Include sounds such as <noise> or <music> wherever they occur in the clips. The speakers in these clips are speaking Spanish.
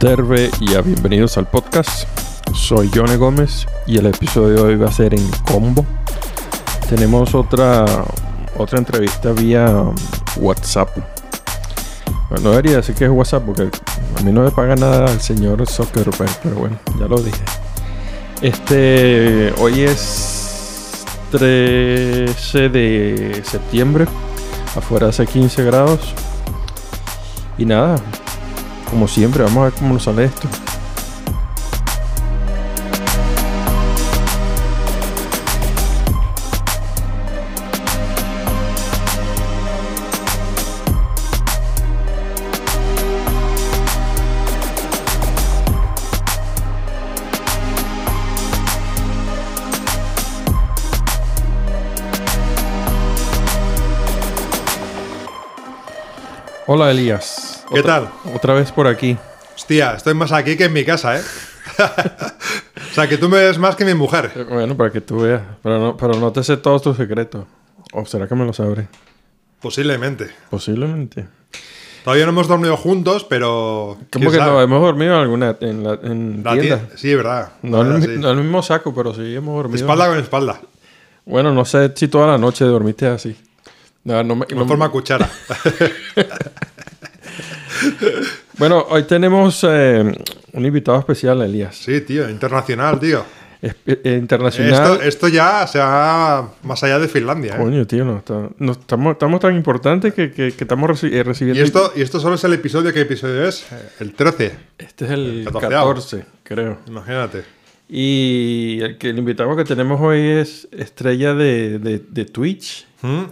Terve y a bienvenidos al podcast. Soy Johnny Gómez y el episodio de hoy va a ser en combo. Tenemos otra otra entrevista vía WhatsApp. Bueno, no debería decir que es WhatsApp porque a mí no me paga nada el señor Zuckerberg, pero bueno, ya lo dije. Este, hoy es 13 de septiembre, afuera hace 15 grados. Y nada, como siempre, vamos a ver cómo nos sale esto. Hola Elías. ¿Qué Otra- tal? Otra vez por aquí. Hostia, estoy más aquí que en mi casa, ¿eh? <laughs> o sea, que tú me ves más que mi mujer. Bueno, para que tú veas. Pero no, pero no te sé todos tus secretos. ¿O será que me lo sabré? Posiblemente. Posiblemente. Todavía no hemos dormido juntos, pero. ¿Cómo ¿quién que sabe? no? Hemos dormido en alguna en la en La tienda. tie- Sí, verdad. No, en el, Verdad, sí. no en el mismo saco, pero sí hemos dormido. Espalda con espalda. Bueno, no sé si toda la noche dormiste así. No, no me- no- forma cuchara. <laughs> Bueno, hoy tenemos eh, un invitado especial, Elías. sí, tío, internacional, tío. Es- eh, internacional. Esto, esto ya se va más allá de Finlandia, ¿eh? Coño, tío, no, está- no, estamos, estamos tan importantes que, que- que estamos reci- eh, recibiendo. Y esto, y esto solo es el episodio. ¿Qué episodio es? Eh, El 13. Este es el El catorceavo. 14, creo. Imagínate. Y el, que, el invitado que tenemos hoy es estrella de, de- de Twitch. ¿Mm?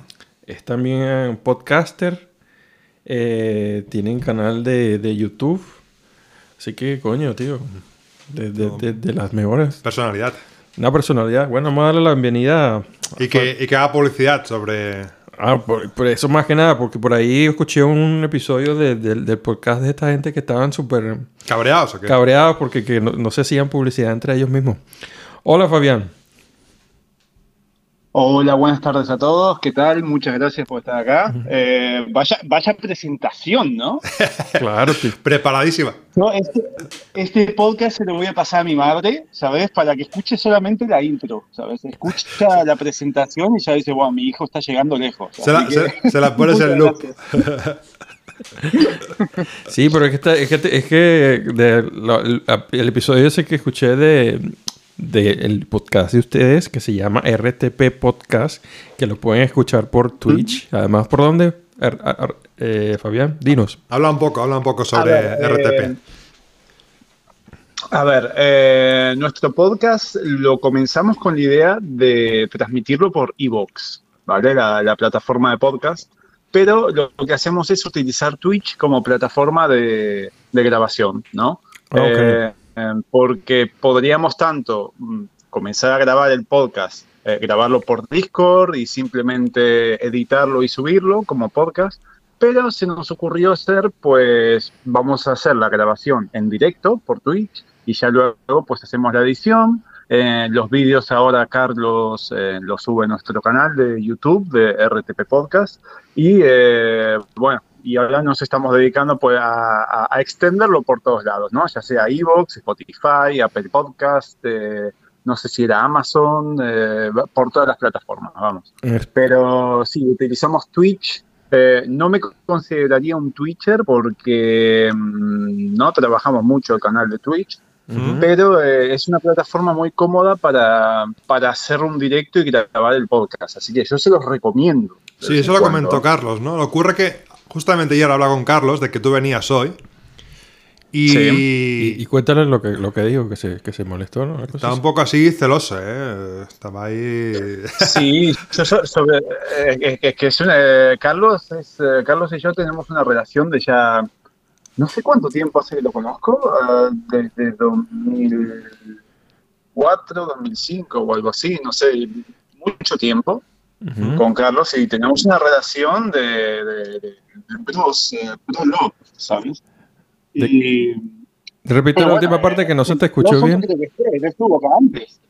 Es también un podcaster. Eh, tiene un canal de, de YouTube. Así que, coño, tío. De, de- las mejores. Personalidad. Una personalidad. Bueno, vamos a darle la bienvenida. a- Y que, y que haga publicidad sobre. Ah, por, por eso más que nada, porque por ahí escuché un episodio de- del- del podcast de esta gente que estaban súper ¿Cabreados o qué? cabreados porque que no, no se hacían publicidad entre ellos mismos. Hola, Fabián. Hola, buenas tardes a todos. ¿Qué tal? Muchas gracias por estar acá. Eh, vaya, vaya presentación, ¿no? <laughs> Claro, tío. Preparadísima. No, este, este podcast se lo voy a pasar a mi madre, ¿sabes? Para que escuche solamente la intro, ¿sabes? Escucha <laughs> la presentación y ya dice, wow, mi hijo está llegando lejos. Se la, que- se- se la pones en loop. Sí, pero es que, está- es que, es que de la- el, el episodio ese que escuché de, de el podcast de ustedes, que se llama RTP Podcast, que lo pueden escuchar por Twitch. Además, ¿por dónde? Ar- ar- ar- eh, Fabián, dinos. Habla un poco, habla un poco sobre A ver, RTP. eh, A ver, eh, nuestro podcast lo comenzamos con la idea de transmitirlo por Evox, ¿vale? La, la plataforma de podcast. Pero lo, que hacemos es utilizar Twitch como plataforma de, de grabación, ¿no? Ah, ok. Eh, porque podríamos tanto mm, comenzar a grabar el podcast, eh, grabarlo por Discord y simplemente editarlo y subirlo como podcast, pero se nos ocurrió hacer, pues vamos a hacer la grabación en directo por Twitch y ya luego pues hacemos la edición. Eh, los vídeos ahora Carlos eh, los sube a nuestro canal de YouTube de RTP Podcast y bueno, y ahora nos estamos dedicando pues a, a- a extenderlo por todos lados, ¿no? Ya sea Evox, Spotify, Apple Podcast, eh, no sé si era Amazon, eh, por todas las plataformas, vamos. Pero sí, utilizamos Twitch. Eh, no me consideraría un Twitcher porque mm, no trabajamos mucho el canal de Twitch, pero eh, es una plataforma muy cómoda para, para hacer un directo y grabar el podcast. Así que yo se los recomiendo. Sí, eso lo cuando. comentó Carlos, ¿no? Lo ocurre que justamente ayer hablaba con Carlos de que tú venías hoy. Y, Y, y cuéntale lo que, lo que dijo, que se, que se molestó, ¿no? Estaba un poco así celoso, ¿eh? Estaba ahí. Sí, sobre, eh, que es una- eh, Carlos, es, eh, Carlos y yo tenemos una relación de ya, no sé cuánto tiempo hace que lo conozco, eh, desde 2004, 2005 o algo así, no sé, mucho tiempo con Carlos y tenemos una relación de, de, de, bros, eh, bro love, ¿sabes? Y, Repite la bueno, última parte eh, que no se te no escuchó sé bien. que fue, él estuvo acá antes.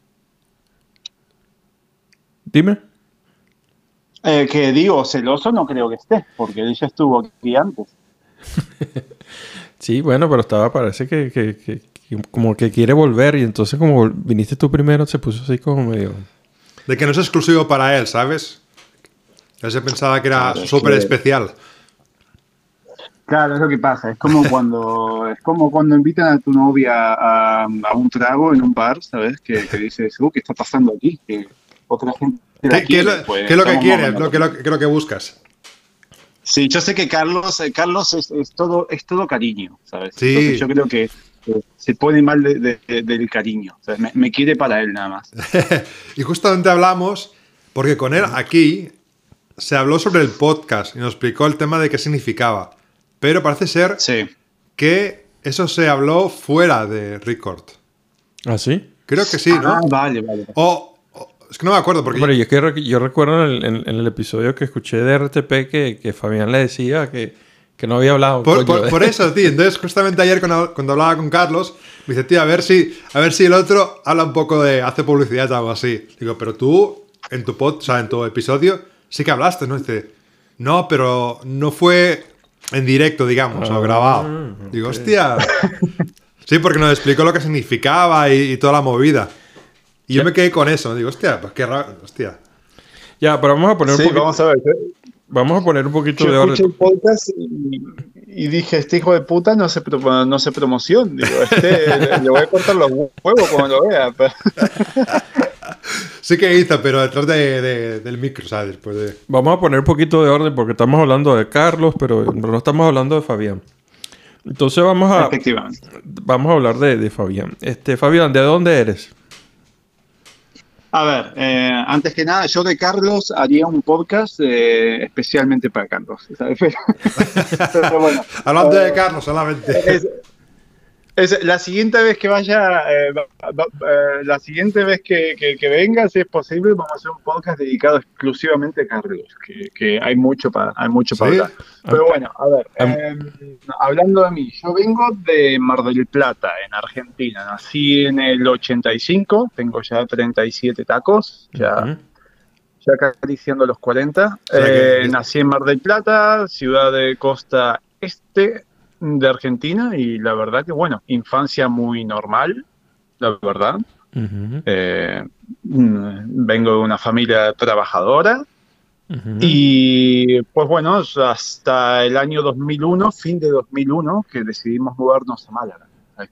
Dime. Eh, que digo, celoso no creo que esté, porque él ya estuvo aquí antes. <laughs> Sí, bueno, pero estaba, parece que, que- que- que como que quiere volver y entonces como viniste tú primero se puso así como medio... De que no es exclusivo para él, ¿sabes? Él se pensaba que era súper que- especial. Claro, es lo que pasa. Es como <laughs> cuando es como cuando invitan a tu novia a, a un trago en un bar, ¿sabes? Que, que dices, uh, ¿qué está pasando aquí? Que otra gente la ¿Qué, qué es lo, quiere, pues, qué es lo que quieres? Lo que, lo, que- qué es lo que buscas? Sí, yo sé que Carlos, eh, Carlos es, es todo, es todo cariño, ¿sabes? Sí. Entonces yo creo que se pone mal de- de- de- del cariño. me quiere para él nada más. <laughs> Y justamente hablamos, porque con él aquí se habló sobre el podcast y nos explicó el tema de qué significaba. Pero parece ser Sí. que eso se habló fuera de Record. ¿Ah, sí? Creo que sí, ¿no? Ah, vale, vale. O, o- es que no me acuerdo porque Hombre, yo, es que yo recuerdo en el, en- en el episodio que escuché de RTP que, que Fabián le decía que, que no había hablado. Por, coño, por- de- por eso, tío. Entonces, justamente ayer cuando, cuando hablaba con Carlos, me dice, tío, a ver si, a ver si el otro habla un poco de, hace publicidad o algo así. Digo, pero tú, en tu pod, o sea, en tu episodio, sí que hablaste, ¿no? Dice, no, pero no fue en directo, digamos, o Ah, grabado. Digo, ok. hostia. Sí, porque nos explicó lo que significaba y, y toda la movida. Y yo me quedé con eso. Digo, hostia, pues qué raro, hostia. Ya, pero vamos a poner un Sí, poquito, vamos a ver. Yo, vamos a poner un poquito yo de escuché orden. el podcast y, y dije, este hijo de puta no se, pro- no se promoción. Digo, este <laughs> le voy a cortar los huevos cuando lo vea. pero- Sí que hizo, pero detrás de- de- del micro, ¿sabes? Después de... Vamos a poner un poquito de orden porque estamos hablando de Carlos, pero no estamos hablando de Fabián. Entonces vamos a, Efectivamente. vamos a hablar de, de Fabián. Este, Fabián, ¿de dónde eres? A ver, eh, antes que nada, yo de Carlos haría un podcast eh, especialmente para Carlos. ¿sabes? <laughs> Pero, pero bueno. Hablando de Carlos solamente. es- es- la siguiente vez que vaya, eh, eh, la siguiente vez que, que- que venga, si es posible, vamos a hacer un podcast dedicado exclusivamente a Carlos, que, que hay mucho para, hay mucho para hablar. Pero bueno, a ver, eh, hablando de mí, yo vengo de Mar del Plata, en Argentina. Nací en el 85, tengo ya 37 tacos, ya Ujú. ya acariciando los 40. sea que- Eh, nací en Mar del Plata, ciudad de costa este de Argentina, y la verdad que, bueno, infancia muy normal, la verdad. Eh, vengo de una familia trabajadora y, pues bueno, hasta el año 2001, fin de 2001, que decidimos mudarnos a Málaga. Eh,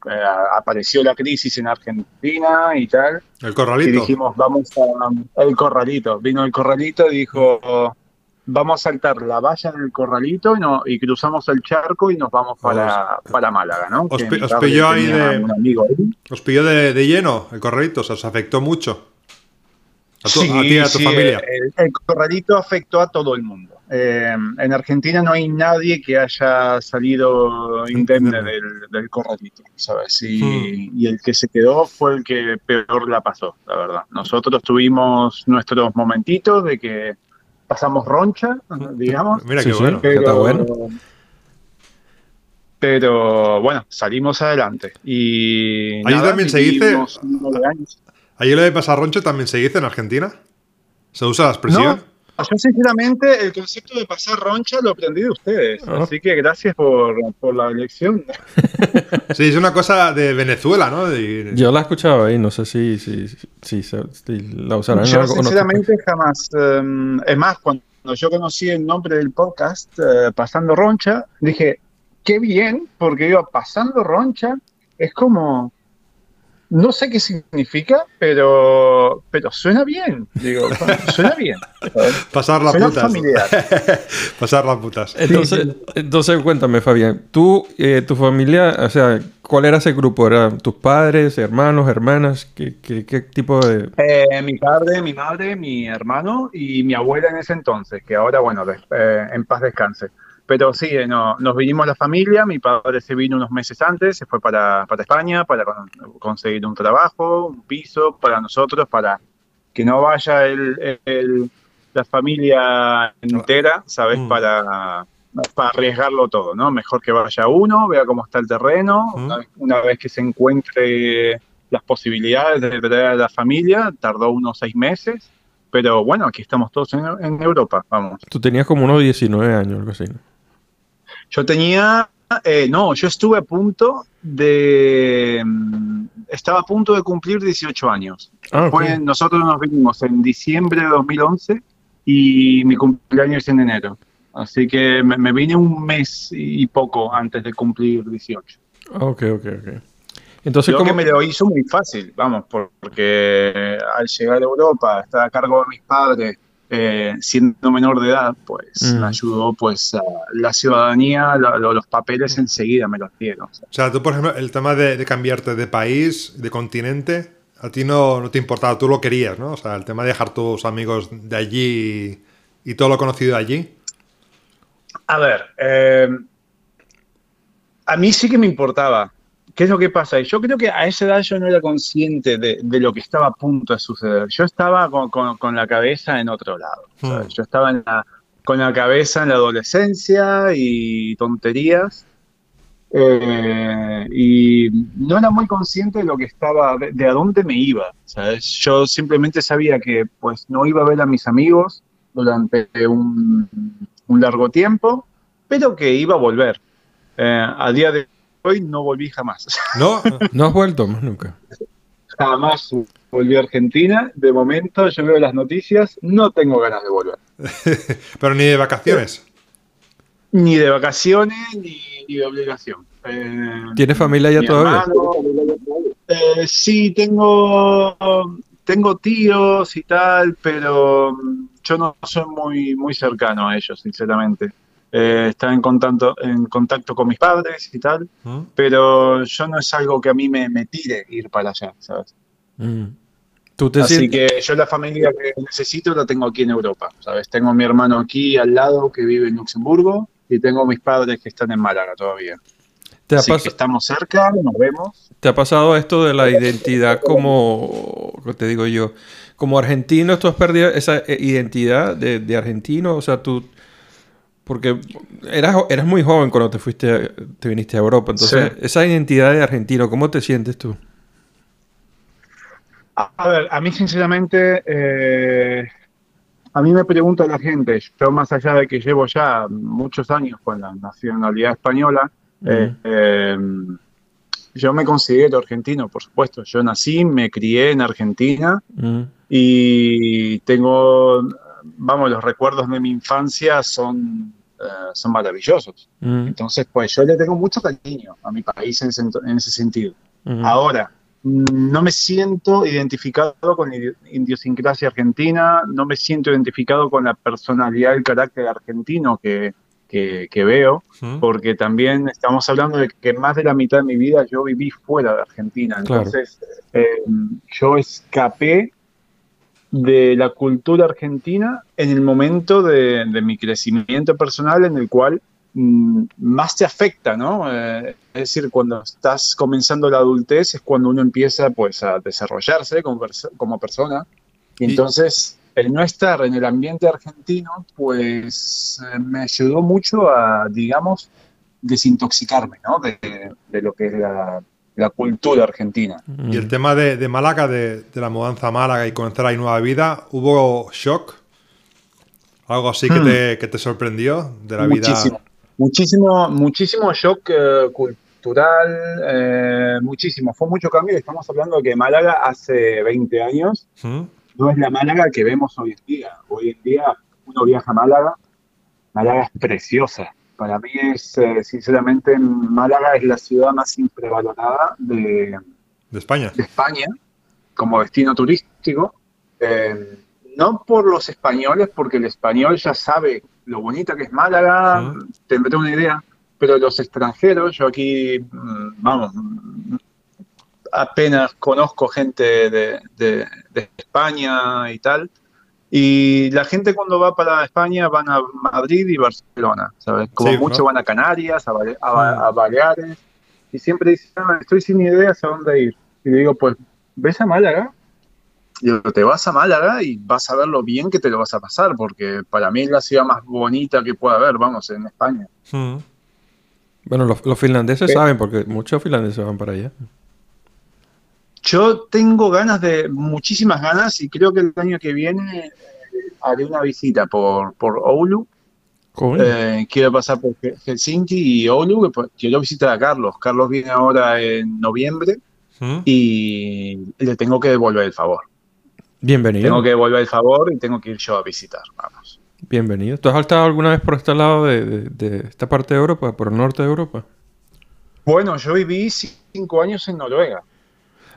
apareció la crisis en Argentina y tal. El Y corralito. dijimos, vamos a el corralito. Vino el corralito y dijo, vamos a saltar la valla del corralito y, no, y cruzamos el charco y nos vamos para, para Málaga, ¿no? os pilló ahí de- un amigo ahí. Os pilló de, de lleno el corralito, o sea, os afectó mucho. A, tu, a ti y a tu sí, familia. El, el corralito afectó a todo el mundo. Eh, en Argentina no hay nadie que haya salido indemne Indemne. del, del corralito, ¿sabes? Y, Hmm. y el que se quedó fue el que peor la pasó, la verdad. Nosotros tuvimos nuestros momentitos de que pasamos roncha, digamos. Mira qué sí. bueno. Que está bueno. Pero bueno, salimos adelante. Y Ahí nada, también se dice-. ¿Allí lo de pasar roncho también se dice en Argentina? ¿Se usa la expresión? No, yo sinceramente el concepto de pasar roncha lo aprendí de ustedes. Ah. Así que gracias por, por la lección. <laughs> Sí, es una cosa de Venezuela, ¿no? De- Yo la he escuchado ahí, no sé si, si, si, si- si la usarán Yo algo o no. sinceramente jamás. eh, es más, cuando yo conocí el nombre del podcast, eh, Pasando Roncha, dije, qué bien, porque iba pasando roncha, es como... No sé qué significa, pero, pero suena bien. Digo, <laughs> suena bien. pasar las Suena putas. familiar. <laughs> pasar las putas. Entonces, entonces cuéntame, Fabián, tú, eh, tu familia, o sea, ¿cuál era ese grupo? ¿Eran tus padres, hermanos, hermanas? ¿Qué, qué, qué tipo de...? Eh, mi padre, mi madre, mi hermano y mi abuela en ese entonces, que ahora, bueno, eh, en paz descanse. Pero sí, eh, no, nos vinimos la familia, mi padre se vino unos meses antes, se fue para, para España para con- conseguir un trabajo, un piso para nosotros, para que no vaya el, el- la familia entera, ¿sabes? Mm. Para, para arriesgarlo todo, ¿no? Mejor que vaya uno, vea cómo está el terreno, Mm. una, vez- una vez que se encuentre las posibilidades de traer a la familia, tardó unos seis meses, pero bueno, aquí estamos todos en, en Europa, vamos. Tú tenías como unos 19 años, algo así, ¿no? Yo tenía eh, no, yo estuve a punto de... mm, Estaba a punto de cumplir 18 años. Ah. Fue- nosotros nos vinimos en diciembre de 2011 y mi cumpleaños es en enero. Así que me, me vine un mes y poco antes de cumplir 18. Ok, ok, ok. Entonces, ¿cómo? que me lo hizo muy fácil, vamos, por- porque al llegar a Europa, estar a cargo de mis padres, eh, siendo menor de edad, pues Mm. me ayudó, pues a la ciudadanía, lo- lo- los papeles enseguida me los dieron. o sea. O sea, tú, por ejemplo, el tema de, de cambiarte de país, de continente, a ti no, no te importaba, tú lo querías, ¿no? O sea, el tema de dejar tus amigos de allí y todo lo conocido de allí. A ver, eh, a mí sí que me importaba. ¿Qué es lo que pasa? Yo creo que a esa edad yo no era consciente de, de lo que estaba a punto de suceder. Yo estaba con, con- con la cabeza en otro lado. ¿sabes? Hmm. Yo estaba en la- con la cabeza en la adolescencia y tonterías. eh, y no era muy consciente de lo que estaba, de, de a dónde me iba. ¿sabes? Yo simplemente sabía que pues no iba a ver a mis amigos durante un, un largo tiempo, pero que iba a volver. Eh, a día de hoy no volví jamás. <laughs> ¿No? No has vuelto más nunca. jamás volví a Argentina. De momento yo veo las noticias, no tengo ganas de volver. <laughs> Pero ni de vacaciones. Ni de vacaciones ni, ni de obligación. Eh, ¿Tienes familia ya todavía? hermano, eh, sí, tengo, tengo tíos y tal, pero mm, yo no soy muy, muy cercano a ellos, sinceramente. Eh, estaba en contacto, en contacto con mis padres y tal, ¿Mm? pero yo no es algo que a mí me, me tire ir para allá, ¿sabes? Mm. ¿Tú te Así sientes- que yo la familia que necesito la tengo aquí en Europa, ¿sabes? Tengo a mi hermano aquí al lado que vive en Luxemburgo y tengo a mis padres que están en Málaga todavía. ¿Te Así que estamos cerca, nos vemos. te ha pasado esto de la identidad como, ¿qué te digo yo? Como argentino, tú has perdido esa eh, identidad de, de argentino, o sea, tú, porque eras, eras muy joven cuando te fuiste, te viniste a Europa, entonces Sí. esa identidad de argentino, ¿cómo te sientes tú? A ver, a mí sinceramente, eh, a mí me pregunta la gente, yo más allá de que llevo ya muchos años con la nacionalidad española, eh, eh, yo me considero argentino, por supuesto. Yo nací, me crié en Argentina Mm, y tengo, vamos, los recuerdos de mi infancia son, eh, son maravillosos. mm, Entonces, pues yo le tengo mucho cariño a mi país en ese, en ese sentido. mm. Ahora, mm, no me siento identificado con la idi- idiosincrasia argentina, no me siento identificado con la personalidad y el carácter argentino que, que- que veo, porque también estamos hablando de que más de la mitad de mi vida yo viví fuera de Argentina. Claro. Entonces, eh, yo escapé de la cultura argentina en el momento de, de mi crecimiento personal en el cual mm, más te afecta, ¿no? Eh, es decir, cuando estás comenzando la adultez es cuando uno empieza pues a desarrollarse como, perso- como persona y Y- entonces el no estar en el ambiente argentino pues eh, me ayudó mucho a, digamos, desintoxicarme, ¿no? De, de lo que es la, la cultura argentina. Y el tema de, de Málaga, de, de la mudanza a Málaga y comenzar ahí nueva vida, ¿hubo shock? ¿Algo así que, Hmm. te, que te sorprendió de la vida? Muchísimo, muchísimo, muchísimo shock eh, cultural, eh, muchísimo. Fue mucho cambio. y Estamos hablando de que Málaga hace 20 años ¿Mm? no es la Málaga que vemos hoy en día. Hoy en día uno viaja a Málaga, Málaga es preciosa. Para mí es, eh, sinceramente, Málaga es la ciudad más infravalorada de, ¿De España? de España como destino turístico. Eh, no por los españoles, porque el español ya sabe lo bonita que es Málaga, Ujú. tendré una idea, pero los extranjeros, yo aquí, mm, vamos, mm, apenas conozco gente de, de- de España y tal. Y la gente cuando va para España van a Madrid y Barcelona, ¿sabes? Como Sí, mucho ¿no? van a Canarias, a, Bale- a, a Baleares, y siempre dicen, "Ah, estoy sin ideas a dónde ir. Y le digo, pues, ¿ves a Málaga? Y digo, te vas a Málaga y vas a ver lo bien que te lo vas a pasar, porque para mí es la ciudad más bonita que pueda haber, vamos, en España. ¿Mm? Bueno, los, los finlandeses ¿Qué? saben porque muchos finlandeses van para allá. Yo tengo ganas de, muchísimas ganas, y creo que el año que viene haré una visita por, por Oulu. Eh, quiero pasar por Hel- Helsinki y Oulu, que, pues, quiero visitar a Carlos. Carlos viene ahora en noviembre ¿Mm? y le tengo que devolver el favor. Bienvenido. Tengo que devolver el favor y tengo que ir yo a visitar. Vamos. Bienvenido. ¿Tú has estado alguna vez por este lado de, de- de esta parte de Europa, por el norte de Europa? Bueno, yo viví cinco años en Noruega.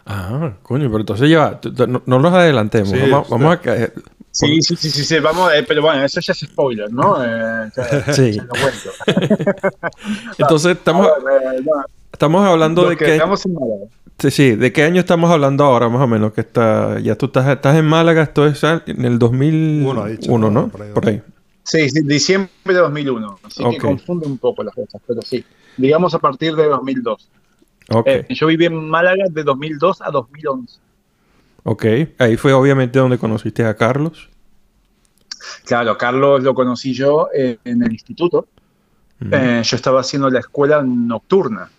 Ah, coño, pero entonces ya, no, no los adelantemos. Sí, vamos, a caer. Sí, sí, sí, sí, sí, vamos, eh, pero bueno, eso ya es spoiler, ¿no? Eh, ya- Sí. ya lo cuento. <laughs> Entonces estamos, ver, eh, no, estamos hablando de que... quedamos en Málaga. Sí, sí, ¿de qué año estamos hablando ahora más o menos? Que está, ya tú estás, estás en Málaga, esto es en el 2001, Uno, dicho, ¿no? ¿no? Por ahí, Por ahí. Sí, sí, diciembre de 2001. Así Ok. que confunde un poco las cosas, pero sí. Digamos a partir de 2002. Eh, yo viví en Málaga de 2002 a 2011. ok. Ahí fue obviamente donde conociste a Carlos. Claro, Carlos lo conocí yo eh, en el instituto. Mm, Eh, yo estaba haciendo la escuela nocturna.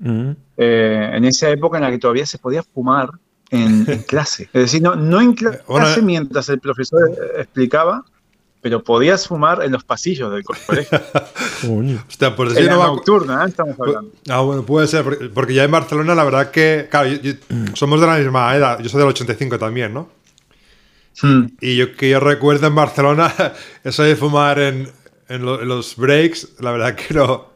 mm. en esa época en la que todavía se podía fumar en, en <laughs> clase. Es decir, no, no en clase mientras el profesor explicaba, pero podías fumar en los pasillos del co- colegio. <laughs> Coño. Hostia, pues en la no nocturna, ¿eh? estamos hablando. Ah, bueno, puede ser, porque- porque ya en Barcelona la verdad que, claro, yo- yo- somos de la misma edad, yo soy del 85 también, ¿no? Hmm. Y yo que yo recuerdo en Barcelona, <laughs> eso de fumar en, en lo- en los breaks, la verdad que no,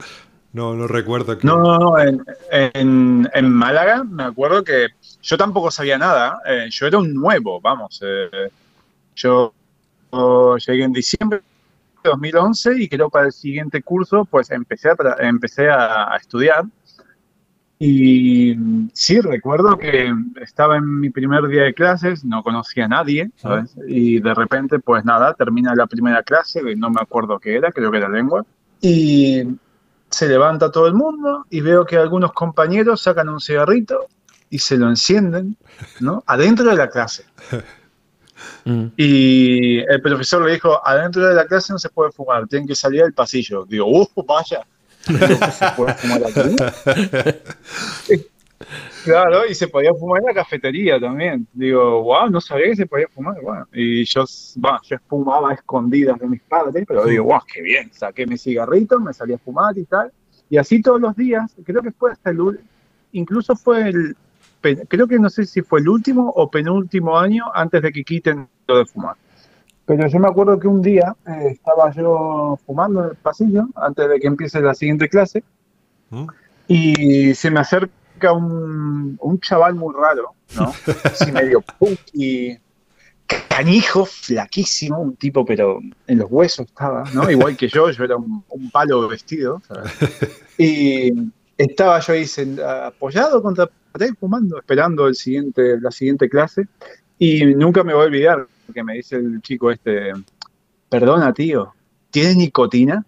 no, no recuerdo. Que... No, no, no. En, en- en Málaga me acuerdo que yo tampoco sabía nada. eh, yo era un nuevo, vamos. eh, yo llegué en diciembre de 2011 y creo para el siguiente curso pues empecé a, empecé a, a estudiar. Y sí, recuerdo que estaba en mi primer día de clases, no conocía a nadie, ¿sabes? Y de repente, pues nada, termina la primera clase, no me acuerdo qué era, creo que era lengua. Y se levanta todo el mundo y veo que algunos compañeros sacan un cigarrito y se lo encienden, ¿no? Adentro de la clase. <laughs> Mm. Y el profesor le dijo, adentro de la clase no se puede fumar, tienen que salir al pasillo. Digo, ¡uh, vaya! Digo, ¿que ¿Se puede fumar aquí? <laughs> Claro, y se podía fumar en la cafetería también. Digo, wow, no sabía que se podía fumar. Bueno, y yo, bueno, yo fumaba a escondidas de mis padres, pero digo, wow, qué bien. Saqué mi cigarrito, me salí a fumar y tal. Y así todos los días, creo que fue hasta el incluso fue el, creo que no sé si fue el último o penúltimo año antes de que quiten lo de fumar. Pero yo me acuerdo que un día eh, estaba yo fumando en el pasillo antes de que empiece la siguiente clase ¿Mm? y se me acerca un, un chaval muy raro, ¿no? <laughs> Así medio punky, canijo, flaquísimo, un tipo, pero en los huesos estaba, ¿no? Igual que yo, yo era un, un palo vestido, ¿sabes? <laughs> Y estaba yo ahí apoyado contra pared, fumando, esperando el siguiente, la siguiente clase, y nunca me voy a olvidar que me dice el chico este, perdona tío, ¿tienes nicotina?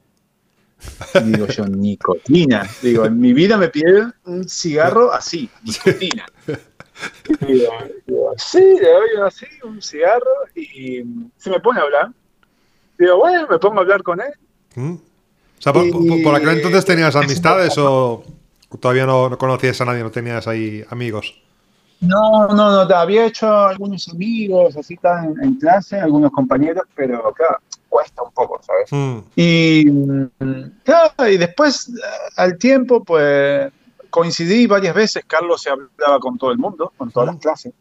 Y digo yo, nicotina. Digo, en mi vida me pidieron un cigarro así, nicotina. Y digo, sí, le doy así un cigarro y se me pone a hablar. Digo, bueno, me pongo a hablar con él. ¿Mm? O sea, por aquel entonces tenías amistades o todavía no, no conocías a nadie, no tenías ahí amigos. No, no, no, había hecho algunos amigos, así tan en, en clase, algunos compañeros, pero claro, cuesta un poco, ¿sabes? Mm. Y mm, claro, y después eh, al tiempo, pues coincidí varias veces, Carlos se hablaba con todo el mundo, con todas las clases.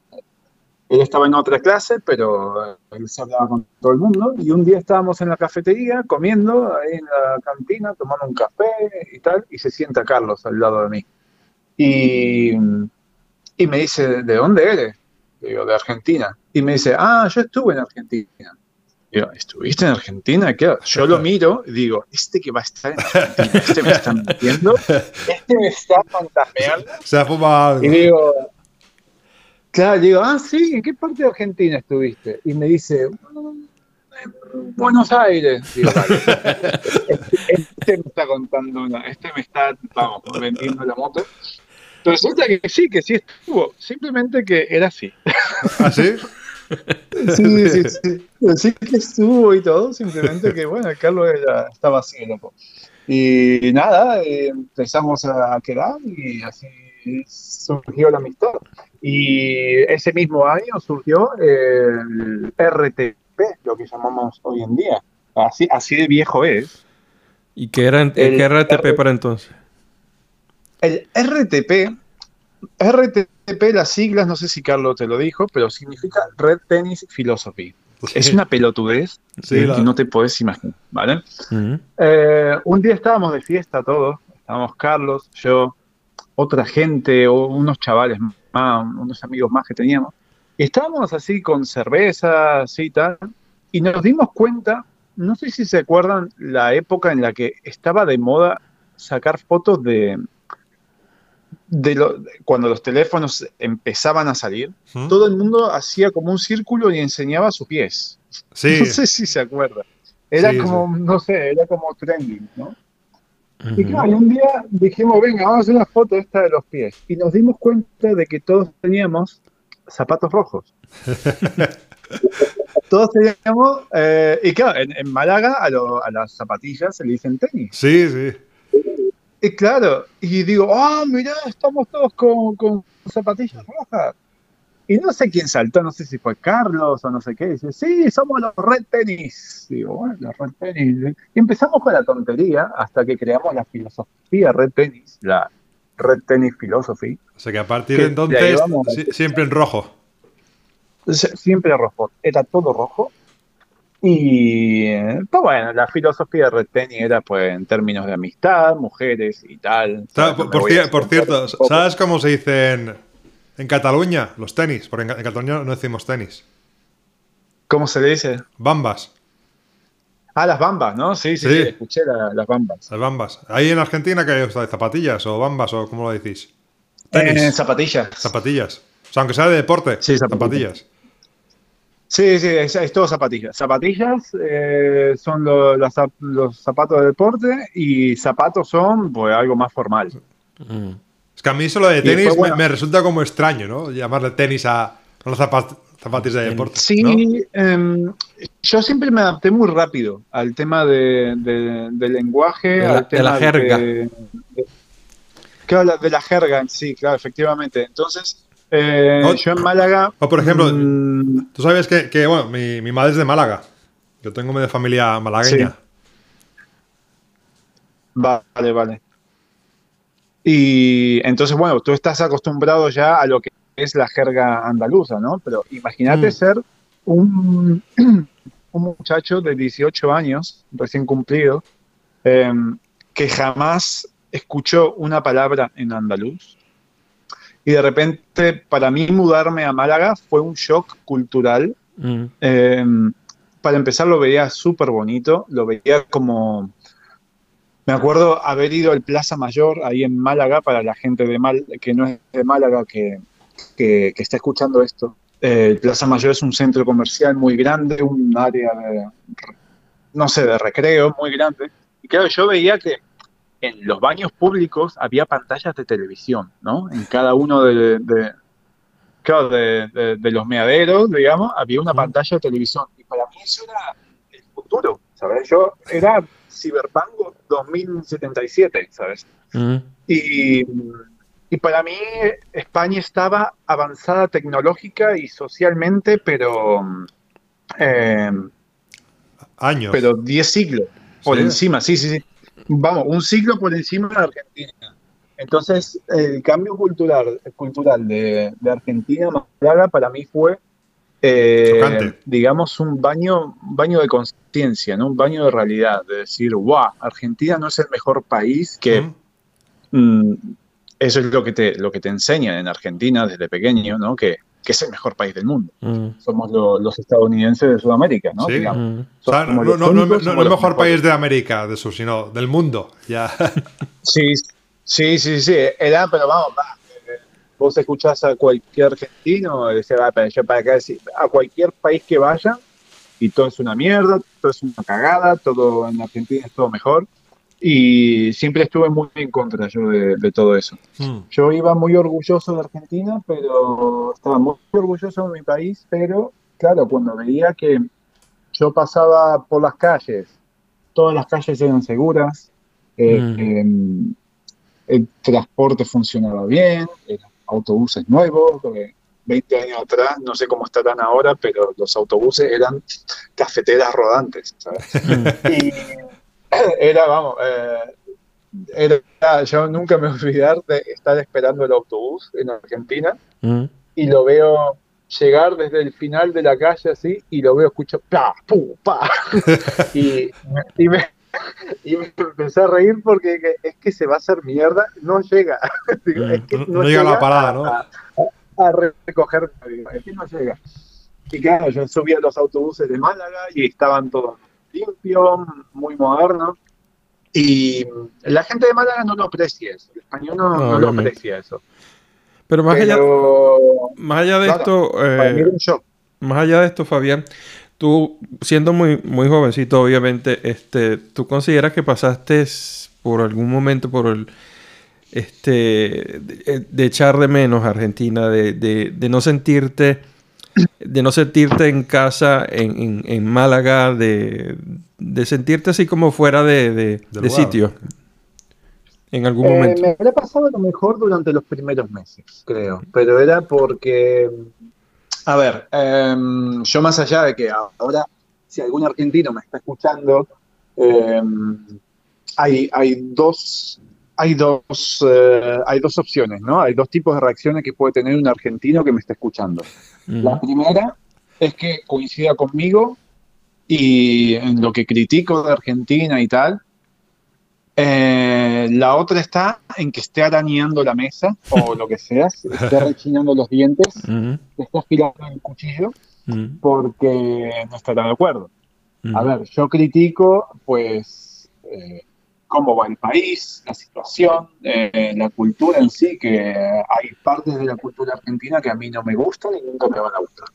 Él estaba en otra clase, pero eh, él se hablaba con todo el mundo. Y un día estábamos en la cafetería, comiendo, ahí en la cantina, tomando un café y tal, y se sienta Carlos al lado de mí. Y, y me dice, ¿de dónde eres? Digo, de Argentina. Y me dice, ah, yo estuve en Argentina. Digo, ¿estuviste en Argentina? ¿Qué? Yo lo miro y digo, este que va a estar en Argentina, este me está mintiendo, este me está fantaseando. <laughs> Se ha fumado algo. Y digo, claro, digo, ah, sí, ¿en qué parte de Argentina estuviste? Y me dice, "Mm, en Buenos Aires. Digo, vale. Este, <laughs> este me está contando una, este me está, vamos, vendiendo la moto. Resulta que sí, que sí estuvo, simplemente que era así. ¿Así? Sí, sí, sí. Sí que estuvo y todo, simplemente que, bueno, Carlos era- estaba así, loco. Y nada, eh, empezamos a quedar y así surgió la amistad. Y ese mismo año surgió el RTP, lo que llamamos hoy en día. Así, así de viejo es. ¿Y qué era, El RTP R- para entonces? El RTP, RTP, las siglas, no sé si Carlos te lo dijo, pero significa Red Tennis Philosophy. Es una pelotudez Sí, que la- no te puedes imaginar, ¿vale? Eh, un día estábamos de fiesta todos, estábamos Carlos, yo, otra gente, o unos chavales más, unos amigos más que teníamos, estábamos así con cervezas y tal, y nos dimos cuenta, no sé si se acuerdan la época en la que estaba de moda sacar fotos de, de lo- cuando los teléfonos empezaban a salir, ¿Mm? todo el mundo hacía como un círculo y enseñaba sus pies. Sí, <laughs> No sé si se acuerda. Era Sí, como, no sé, era como trending, ¿no? Y claro, y un día dijimos, venga, vamos a hacer una foto esta de los pies. Y nos dimos cuenta de que todos teníamos zapatos rojos. <laughs> todos teníamos, eh, y claro, en, en Málaga a, lo- a las zapatillas se le dicen tenis. sí, sí. Y claro, y digo, ah, mirá, estamos todos con, con zapatillas rojas. Y no sé quién saltó, no sé si fue Carlos o no sé qué. Dice, sí, somos los Red Tennis. Digo, bueno, los Red Tennis. Y empezamos con la tontería hasta que creamos la filosofía Red Tennis, la Red Tennis Philosophy. O sea que a partir Que de entonces, siempre en rojo. Siempre rojo, era todo rojo. Y pues bueno, la filosofía de Red Tennis era pues en términos de amistad, mujeres y tal. Por, cierto. ¿sabes cómo se dice en, Cataluña los tenis? Porque en, Ca- en Cataluña no decimos tenis. ¿Cómo se le dice? Bambas, Ah, las bambas, ¿no? Sí, sí, Sí. sí, escuché la- las bambas. las bambas. Ahí en Argentina, que de zapatillas o bambas o cómo lo decís? Tenis. Eh, zapatillas. Zapatillas. O sea, aunque sea de deporte, Sí, zapatillas. zapatillas. Sí, sí, es, es todo zapatillas. Zapatillas eh, son lo- los zapatos de deporte y zapatos son pues algo más formal. Ujú. Que a mí eso lo de tenis después, bueno. me, me resulta como extraño, ¿no? Llamarle tenis a, a los zapat- zapatillas de deporte. Sí, ¿no? em, yo siempre me adapté muy rápido al tema de, de- del lenguaje, De la- al de la tema jerga. de- de- claro, la- de la jerga en sí, claro, efectivamente. Entonces, eh, O- yo en Málaga... o, por ejemplo, mm, Tú sabes que, que, bueno, mi, mi madre es de Málaga. Yo tengo medio familia malagueña. Vale, vale. Y entonces, bueno, tú estás acostumbrado ya a lo que es la jerga andaluza, ¿no? Pero imagínate Mm. ser un, <clears throat> un muchacho de 18 años, recién cumplido, em, que jamás escuchó una palabra en andaluz. Y de repente, para mí mudarme a Málaga fue un shock cultural Ujú. eh, para empezar lo veía súper bonito, lo veía como... Me acuerdo haber ido al Plaza Mayor ahí en Málaga, para la gente de Mal, que no es de Málaga que, que- que está escuchando esto. Eh, el Plaza Mayor es un centro comercial muy grande, un área de, no sé, de recreo muy grande. Y claro, yo veía que en los baños públicos había pantallas de televisión, ¿no? En cada uno de, de- claro, de, de- de los meaderos, digamos, había una pantalla de televisión. Y para mí eso era el futuro, ¿sabes? Yo era Cyberpunk 2077, ¿sabes? Ujú. Y, y para mí España estaba avanzada tecnológica y socialmente, pero, eh, Años. pero 10 siglos por Sí. encima, sí, sí, sí. Vamos, un siglo por encima de Argentina. Entonces, el cambio cultural, cultural de, de Argentina a Málaga para mí fue, eh, digamos, un baño, un baño de conciencia, ¿no? un baño de realidad, de decir, wow, Argentina no es el mejor país que... ¿Mm? Mm, eso es lo que te, lo que te enseñan en Argentina desde pequeño, ¿no? Que, que es el mejor país del mundo. Somos lo- los estadounidenses de Sudamérica, ¿no? Sí. O sea, no, no, no, no- el mejor mejores. país de América, de sur, sino del mundo. Ya. Sí, sí, sí, sí. Era, pero vamos, va, eh, vos escuchás a cualquier argentino decís, "Ah, pero yo para acá, a cualquier país que vaya y todo es una mierda, todo es una cagada, todo en Argentina es todo mejor. Y siempre estuve muy en contra yo de, de todo eso. Mm. Yo iba muy orgulloso de Argentina, pero estaba muy orgulloso de mi país, pero claro, cuando veía que yo pasaba por las calles, todas las calles eran seguras, eh, Mm. em, el transporte funcionaba bien, eran autobuses nuevos, porque 20 años atrás, no sé cómo estarán ahora, pero los autobuses eran cafeteras rodantes, ¿sabes? <laughs> Y, era, vamos, eh, era, yo nunca me voy a olvidar de estar esperando el autobús en Argentina Mm. y lo veo llegar desde el final de la calle así y lo veo, escucho pa, pu, pa. y, <laughs> y me, y me empecé a reír porque que- es que se va a hacer mierda, no llega. <laughs> Digo, Mm, es que no llega a la parada, ¿no? A, a- a recoger, es que no llega. Y claro, yo subí a los autobuses de Málaga y estaban todos limpios, muy modernos. Y la gente de Málaga no lo aprecia eso, el español no, No, no lo aprecia eso. Pero más allá, Pero más allá de esto, eh, más allá de esto, Fabián, tú siendo muy, muy jovencito, obviamente, este, ¿tú consideras que pasaste por algún momento por el este de, de echar de menos a Argentina, de, de- de no sentirte, de no sentirte en casa en, en- en Málaga, de, de sentirte así como fuera de, sitio? En algún Eh, momento. me habrá pasado a lo mejor durante los primeros meses, creo. Pero era porque, a ver, em, yo más allá de que ahora, si algún argentino me está escuchando, em, hay, hay dos, hay dos, eh, hay dos opciones, ¿no? Hay dos tipos de reacciones que puede tener un argentino que me está escuchando. La primera es que coincida conmigo y en lo que critico de Argentina y tal. Eh, la otra está en que esté arañando la mesa o lo que sea, <laughs> se esté rechinando los dientes, Ujú, esté afilando el cuchillo porque no estará de acuerdo. A ver, yo critico, pues, eh, cómo va el país, la situación, eh, la cultura en sí, que hay partes de la cultura argentina que a mí no me gustan y nunca me van a gustar.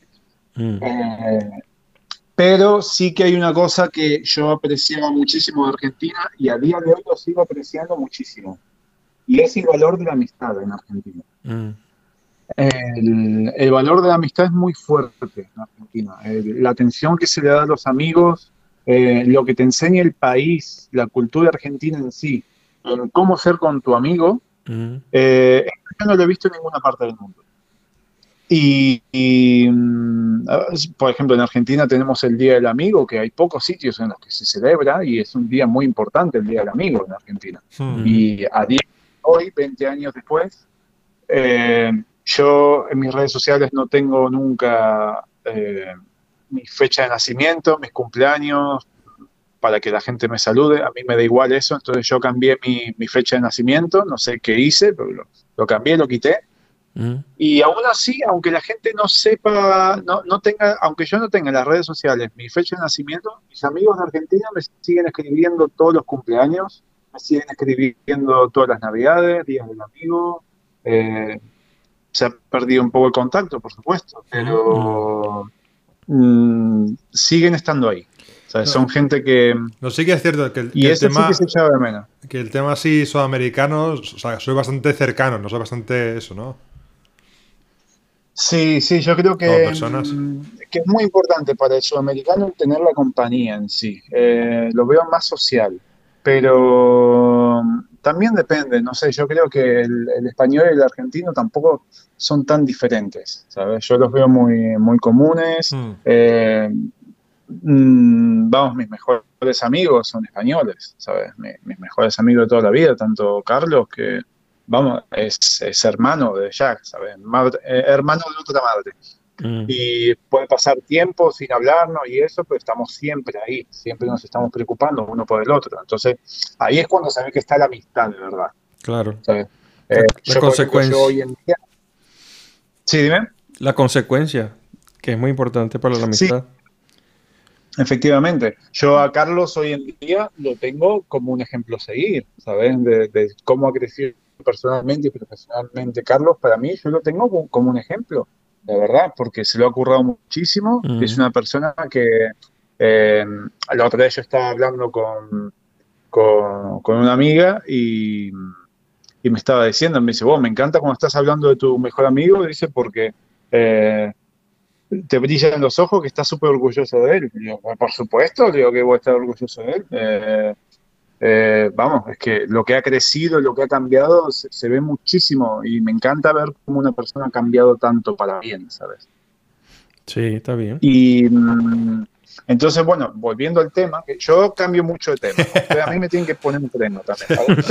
Pero sí que hay una cosa que yo apreciaba muchísimo de Argentina y a día de hoy lo sigo apreciando muchísimo. Y es el valor de la amistad en Argentina. Ujú. El, el valor de la amistad es muy fuerte en Argentina. El- la atención que se le da a los amigos, eh, lo que te enseña el país, la cultura argentina en sí, en cómo ser con tu amigo, Ujú. eh, yo no lo he visto en ninguna parte del mundo. Y, y, mm, por ejemplo, en Argentina tenemos el Día del Amigo, que hay pocos sitios en los que se celebra y es un día muy importante el Día del Amigo en Argentina. Hmm. Y a día de hoy, 20 años después, eh, yo en mis redes sociales no tengo nunca eh, mi fecha de nacimiento, mis cumpleaños, para que la gente me salude. A mí me da igual eso, entonces yo cambié mi, mi fecha de nacimiento, no sé qué hice, pero lo, lo cambié, lo quité. Ujú. Y aún así, aunque la gente no sepa, no, no tenga, aunque yo no tenga en las redes sociales mi fecha de nacimiento, mis amigos de Argentina me siguen escribiendo todos los cumpleaños, me siguen escribiendo todas las navidades, días del amigo. eh, se ha perdido un poco el contacto, por supuesto, pero mm, siguen estando ahí. O sea, son gente que... No, sí que es cierto que el, Y que el eso sí tema, que se echaba de menos. que el tema así sudamericano, o sea, soy bastante cercano, no soy bastante eso, ¿no? Sí, sí, yo creo que, personas. mm, que es muy importante para el sudamericano tener la compañía en sí. Eh, lo veo más social, pero mm, también depende, no sé, yo creo que el, el español y el argentino tampoco son tan diferentes, ¿sabes? Yo los veo muy, muy comunes. Hmm. Eh, mm, vamos, mis mejores amigos son españoles, ¿sabes? Mi- mis mejores amigos de toda la vida, tanto Carlos, que, vamos, es, es hermano de Jack, ¿sabes? Madre- eh, hermano de otra madre. Ujú. Y puede pasar tiempo sin hablarnos y eso, pero estamos siempre ahí, siempre nos estamos preocupando uno por el otro. Entonces, ahí es cuando se ve que está la amistad, de verdad, Claro. ¿sabes? La- Eh, la yo, consecuencia. yo hoy en día... Sí, dime. La consecuencia, que es muy importante para la Sí. amistad. Efectivamente, yo a Carlos hoy en día lo tengo como un ejemplo a seguir, ¿sabes? De, de cómo ha crecido personalmente y profesionalmente Carlos, para mí yo lo tengo como, un ejemplo, de verdad, porque se lo ha currado muchísimo, Ujú. es una persona que eh, la otra vez yo estaba hablando con, con, con una amiga y, y me estaba diciendo, me dice, vos, me encanta cuando estás hablando de tu mejor amigo, dice, porque... eh, te brillan los ojos que estás súper orgulloso de él. Y digo, "Pues, por supuesto, digo que voy a estar orgulloso de él. Eh, eh, vamos, es que lo que ha crecido, lo que ha cambiado, se, se ve muchísimo y me encanta ver cómo una persona ha cambiado tanto para bien, ¿sabes? Sí, está bien. Y, mm, Entonces, bueno, volviendo al tema, que yo cambio mucho de tema. Pero a mí me tienen que poner un freno también.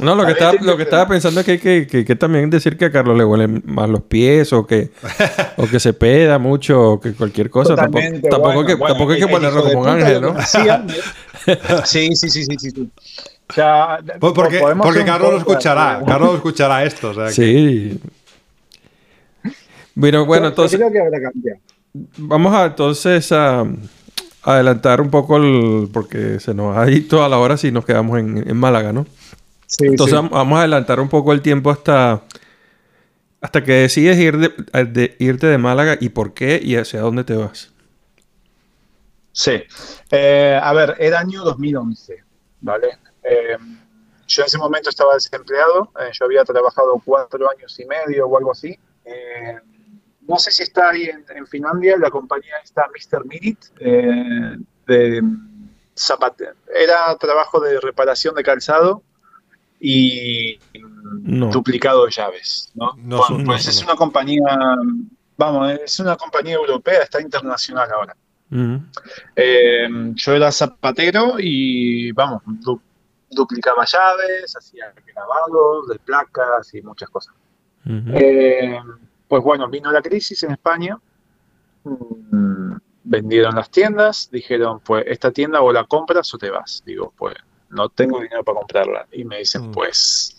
No, lo que, estaba, tiene lo que que- estaba pensando es que hay que, que- que también decir que a Carlos le huelen más los pies o que, <laughs> o que se peda mucho o que cualquier cosa. Tampoco, Totalmente, tampoco, bueno, hay que, bueno, tampoco hay que el ponerlo como un ángel, ¿no? me- <laughs> Sí, sí, sí, sí, sí. sí. O sea, Por- Porque, Carlos lo escuchará. eh, Carlos lo escuchará esto. O sea, que- Sí. Bueno, bueno, yo entonces creo que habrá cambiado. Vamos a entonces a, adelantar un poco el, porque se nos ha ido a la hora si nos quedamos en, en Málaga, ¿no? Sí, Entonces sí. vamos a adelantar un poco el tiempo hasta hasta que decides ir de, de- irte de Málaga y por qué y hacia dónde te vas. Sí. Eh, a ver, era año 2011, ¿vale? Eh, yo en ese momento estaba desempleado, eh, yo había trabajado cuatro años y medio o algo así. No sé si está ahí en, en Finlandia, la compañía está Mr. Minute, eh, de zapate- Era trabajo de reparación de calzado y No. duplicado de llaves, ¿no? No Bueno, son- no pues es una compañía, vamos, es una compañía europea, está internacional ahora. Eh, yo era zapatero y, vamos, du- duplicaba llaves, hacía grabados de placas y muchas cosas. Eh, pues bueno, vino la crisis en España, mm, vendieron las tiendas, dijeron, pues esta tienda o la compras o te vas. Digo, pues no tengo dinero para comprarla. Y me dicen, Mm. pues,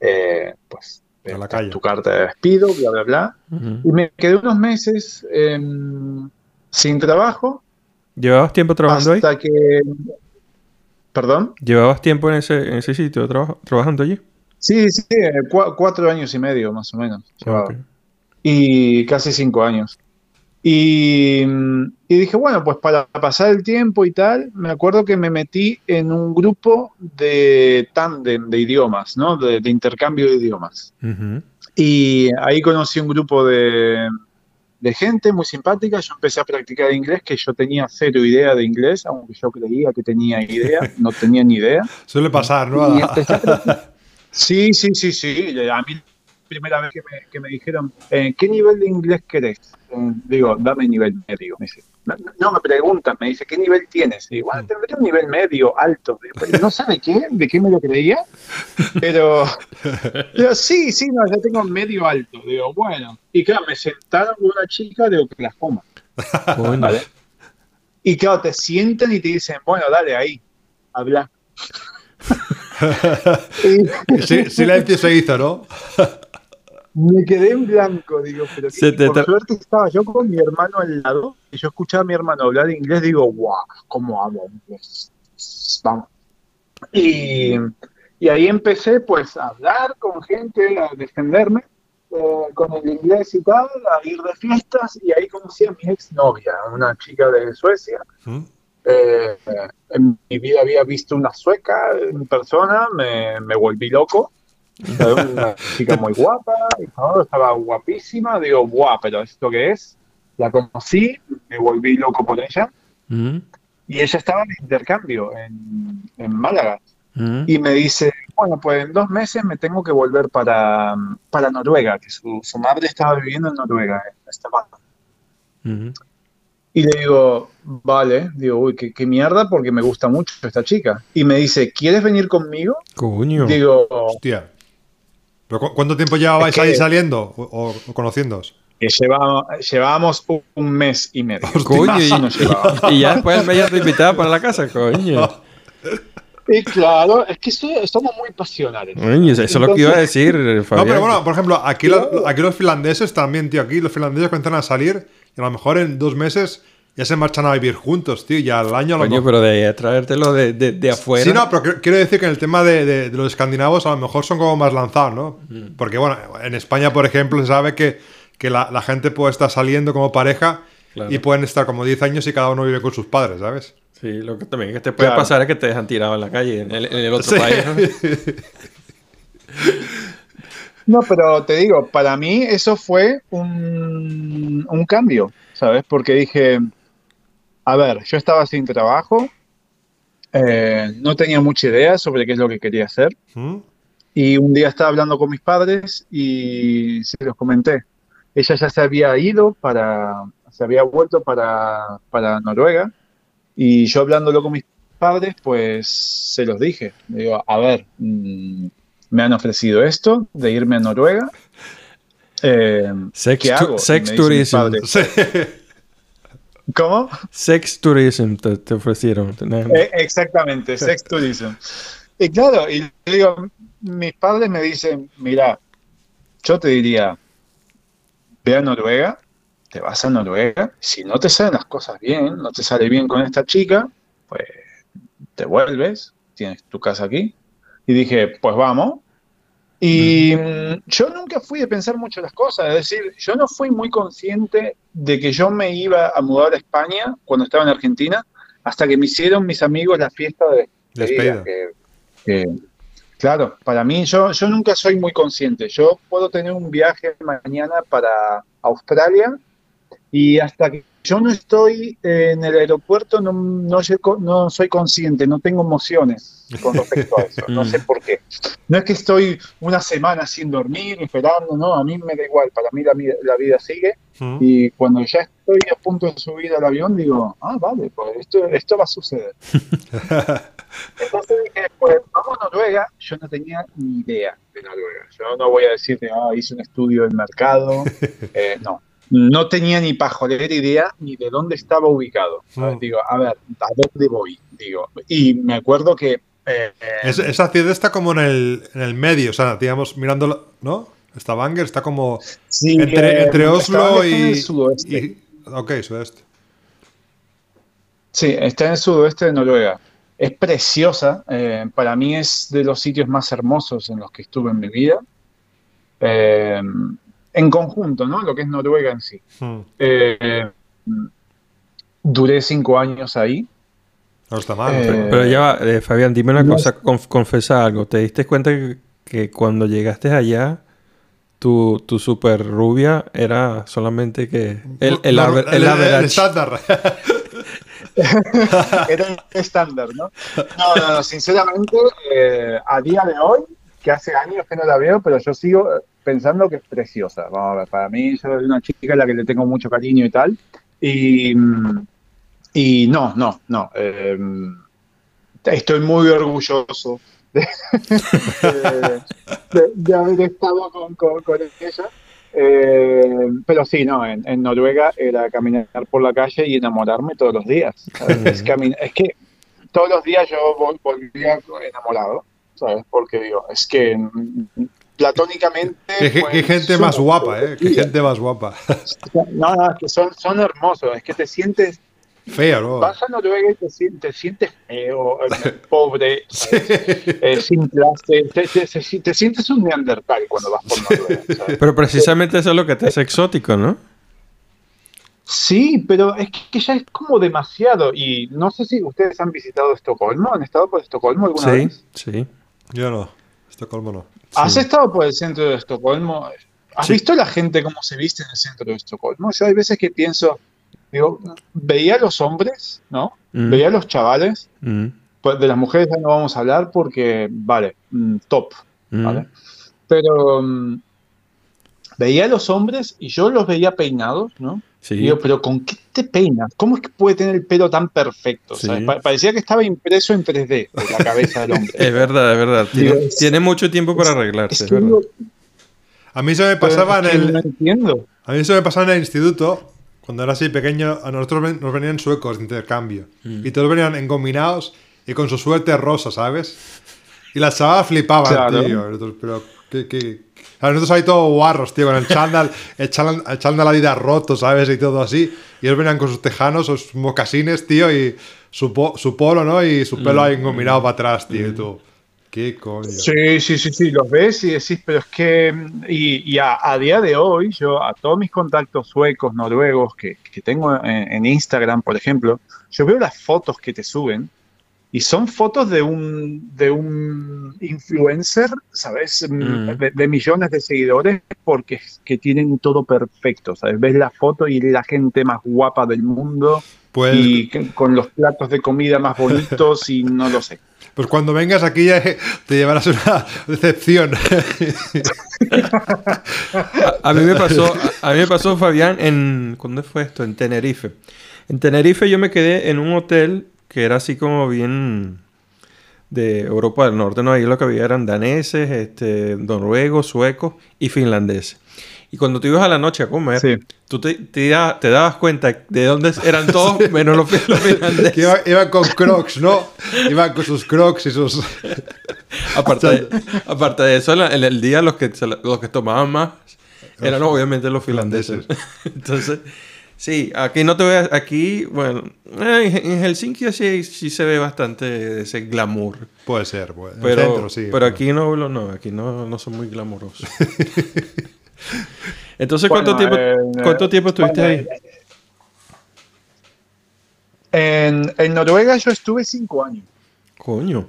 eh, pues, A la calle. tu carta de despido, bla, bla, bla. Y me quedé unos meses em, sin trabajo ¿Llevabas tiempo trabajando ahí? hasta que... ¿Perdón? ¿Llevabas tiempo en ese, en ese sitio traba- trabajando allí? Sí, sí, eh, cua- cuatro años y medio más o menos. llevaba. Y casi cinco años. Y, y dije, bueno, pues para pasar el tiempo y tal, me acuerdo que me metí en un grupo de tándem de idiomas, ¿no? De, de intercambio de idiomas. Y ahí conocí un grupo de, de gente muy simpática. Yo empecé a practicar inglés, que yo tenía cero idea de inglés, aunque yo creía que tenía idea, <laughs> no tenía ni idea. Suele pasar, ¿no? Sí, sí, sí, sí. A mí, primera vez que me, que me dijeron, eh, ¿qué nivel de inglés querés? Eh, digo, dame nivel medio. Me dice, no, no me preguntan, me dice, ¿qué nivel tienes? Y bueno, tendré un nivel medio, alto. Digo, "Pero No sabe qué, de qué me lo creía, pero, pero sí, sí, no, ya tengo medio alto. Digo, bueno. Y claro, me sentaron con una chica de Oklahoma. Coño. ¿vale? Y claro, te sienten y te dicen, bueno, dale ahí, habla. <laughs> Y- Sí, silencio se hizo, ¿no? <laughs> Me quedé en blanco, digo, pero Se qué- te por suerte estaba yo con mi hermano al lado y yo escuchaba a mi hermano hablar inglés, digo, guau, ¿cómo hablo inglés? Vamos. Y, y ahí empecé pues a hablar con gente, a defenderme eh, con el inglés y tal, a ir de fiestas y ahí conocí a mi exnovia, una chica de Suecia. ¿Mm? Eh, en mi vida había visto una sueca en persona, me, me volví loco. Una chica muy guapa, y todo, estaba guapísima. Digo, guau, pero ¿esto qué es? La conocí, me volví loco por ella. Ujú. Y ella estaba en intercambio en, en Málaga. Ujú. Y me dice, bueno, pues en dos meses me tengo que volver para, para Noruega, que su, su madre estaba viviendo en Noruega, en. Ujú. Y le digo, vale, digo, uy, qué, qué mierda, porque me gusta mucho esta chica. Y me dice, ¿quieres venir conmigo? Coño. Digo, Hostia. ¿Pero cu- cuánto tiempo llevabais Es que- ahí saliendo o, o- o conociéndoos? que llevábamos, llevábamos un, mes y medio. Coño, y, ya después me ya te invitaba para la casa, coño. <laughs> Y claro, es que so- somos muy pasionales. Coño, eso es lo que iba a decir, Fabián. No, pero bueno, por ejemplo, aquí, los, aquí los finlandeses también, tío. Aquí los finlandeses comienzan a salir y a lo mejor en dos meses ya se marchan a vivir juntos, tío. Y al año a lo Coño, pero de traértelo de, de, de afuera. Sí, no, pero qu- quiero decir que en el tema de, de- de los escandinavos a lo mejor son como más lanzados, ¿no? Mm. Porque, bueno, en España, por ejemplo, se sabe que, que la, la gente puede estar saliendo como pareja Claro. y pueden estar como 10 años y cada uno vive con sus padres, ¿sabes? Sí, lo que también que te puede Claro. pasar es que te dejan tirado en la calle, en el, en el otro Sí. país. ¿no? <laughs> No, pero te digo, para mí eso fue un, un cambio, ¿sabes? Porque dije, a ver, yo estaba sin trabajo, eh, no tenía mucha idea sobre qué es lo que quería hacer. ¿Mm? Y un día estaba hablando con mis padres y se los comenté. Ella ya se había ido para, se había vuelto para, para Noruega y yo hablándolo con mis padres, pues se los dije. Digo, a ver, mm, me han ofrecido esto de irme a Noruega. <laughs> Eh, Sex, ¿Qué hago? sex Y <laughs> me dicen mis tourism. padres, Sí. ¿Cómo? Sex tourism te, te ofrecieron. Eh, exactamente, sex tourism. Y claro, y digo, mis padres me dicen, mira, yo te diría, ve a Noruega, te vas a Noruega, si no te salen las cosas bien, no te sale bien con esta chica, pues te vuelves, tienes tu casa aquí. Y dije, pues vamos. Y mm, yo nunca fui de pensar mucho las cosas, es decir, yo no fui muy consciente de que yo me iba a mudar a España cuando estaba en Argentina, hasta que me hicieron mis amigos la fiesta de Despedida. despedida. que- que- claro, para mí yo, yo nunca soy muy consciente. Yo puedo tener un viaje mañana para Australia y hasta que yo no estoy en el aeropuerto no, no, no soy consciente, no tengo emociones con respecto a eso. No <laughs> sé por qué. No es que estoy una semana sin dormir, esperando, no, a mí me da igual, para mí la, vida- la vida sigue. Y cuando ya estoy a punto de subir al avión, digo, ah, vale, pues esto, esto va a suceder. <laughs> Entonces dije, pues vamos a Noruega. Yo no tenía ni idea de Noruega. Yo no voy a decirte, ah, hice un estudio del mercado. <laughs> Eh, no. No tenía ni pajolera idea ni de dónde estaba ubicado. ¿sabes? Mm. Digo, a ver, ¿a dónde voy? Digo, y me acuerdo que. eh, Es- esa ciudad está como en el, en el medio, o sea, digamos, mirando, ¿no? Stavanger está como sí, entre, eh, entre Oslo en y, el sudoeste. y- Ok, sudeste. Sí, está en el sudoeste de Noruega. Es preciosa. eh, para mí es de los sitios más hermosos en los que estuve en mi vida. Eh, en conjunto, ¿no? Lo que es Noruega en sí. Mm. Eh, duré cinco años ahí. No está mal. Eh, pero- Pero ya va, eh, Fabián, dime una no cosa, conf- confesa algo. ¿Te diste cuenta que, que cuando llegaste allá, tu, tu super rubia era solamente que el, el, el- el el- el estándar. <laughs> <laughs> Era un estándar, ¿no? No, no, no, sinceramente, eh, a día de hoy, que hace años que no la veo, pero yo sigo pensando que es preciosa. Vamos a ver, para mí, yo es una chica a la que le tengo mucho cariño y tal. Y, y no, no, no. eh, estoy muy orgulloso de, de- de- haber estado con, con- con ella. Eh, pero sí, no, en, en Noruega era caminar por la calle y enamorarme todos los días. es, es que todos los días yo vol- volvía enamorado, ¿sabes? Porque digo, es que platónicamente... qué, pues, qué gente más guapa, ¿eh? Qué gente más guapa. <laughs> No, no, es que son, son hermosos, es que te sientes Feo, ¿no? Vas a Noruega y te, te sientes feo, eh, pobre, ¿sabes? Eh, sin clase. Te, te- te- te sientes un neandertal cuando vas por Noruega. <laughs> ¿sabes? Pero precisamente eso es lo que te hace exótico, ¿no? Sí, pero es que ya es como demasiado. Y no sé si ustedes han visitado Estocolmo. ¿Han estado por Estocolmo alguna Sí, vez? sí. Yo no. Estocolmo no. ¿Has Sí. estado por el centro de Estocolmo? ¿Has Sí. visto la gente cómo se viste en el centro de Estocolmo? Yo hay veces que pienso, digo, veía a los hombres, ¿no? Mm, Veía a los chavales. mm, Pues de las mujeres ya no vamos a hablar porque, vale, mm, top, mm. ¿vale? Pero veía a los hombres y yo los veía peinados, ¿no? Sí. Y digo, pero ¿con qué te peinas? ¿Cómo es que puede tener el pelo tan perfecto? Sí. ¿sabes? Pa- parecía que estaba impreso en 3D de la cabeza del hombre. <laughs> Es verdad, es verdad. Tiene, Digo, es- tiene mucho tiempo para arreglarse, Es es que verdad. digo, A mí se me pasaba es en el. No entiendo. A mí eso me pasaba en el instituto, cuando era así pequeño, a nosotros ven- nos venían suecos de intercambio. Mm. Y todos venían engominados y con su suerte rosa, ¿sabes? Y las chavalas flipaban, Claro. tío. Pero, ¿qué, qué? A nosotros ahí todos guarros, tío, con el chándal, <laughs> el chándal, el chándal Adidas roto, ¿sabes? Y todo así. Y ellos venían con sus tejanos, sus mocasines, tío, y su, po- su polo, ¿no? Y su pelo ahí engominado para atrás, tío. Y tú, ¿qué coño? Sí, sí, sí, sí, los ves y decís, pero es que, mm, y, y a, a día de hoy, yo a todos mis contactos suecos, noruegos que, que tengo en, en Instagram, por ejemplo, yo veo las fotos que te suben y son fotos de un, de un influencer, ¿sabes? Mm, Mm. De, de millones de seguidores porque es que tienen todo perfecto, ¿sabes? Ves la foto y la gente más guapa del mundo Pues y con los platos de comida más bonitos y no lo sé. <laughs> Pues cuando vengas aquí ya te llevarás una decepción. A, a mí me pasó, a, a mí me pasó Fabián en ¿cuándo fue esto? En Tenerife. En Tenerife yo me quedé en un hotel que era así como bien de Europa del Norte, ¿no? Ahí lo que había eran daneses, este, noruegos, suecos y finlandeses. Y cuando tú ibas a la noche a comer, Sí. tú te, te, da- te dabas cuenta de dónde eran <laughs> todos menos los, los finlandeses. Que iba, iba con crocs, ¿no? Iba con sus crocs y sus... <laughs> Aparte de, aparte de eso, en el día los que, los que tomaban más eran obviamente los finlandeses. <laughs> Entonces, sí, aquí no te voy a... Aquí, bueno, en Helsinki sí, sí se ve bastante ese glamour. Puede ser. En el Pero, centro, sí. pero aquí no, lo- no, aquí no, no son muy glamurosos. <laughs> Entonces, ¿cuánto, Bueno, tiempo, eh, ¿cuánto tiempo estuviste bueno, ahí? En, en Noruega yo estuve cinco años. Coño.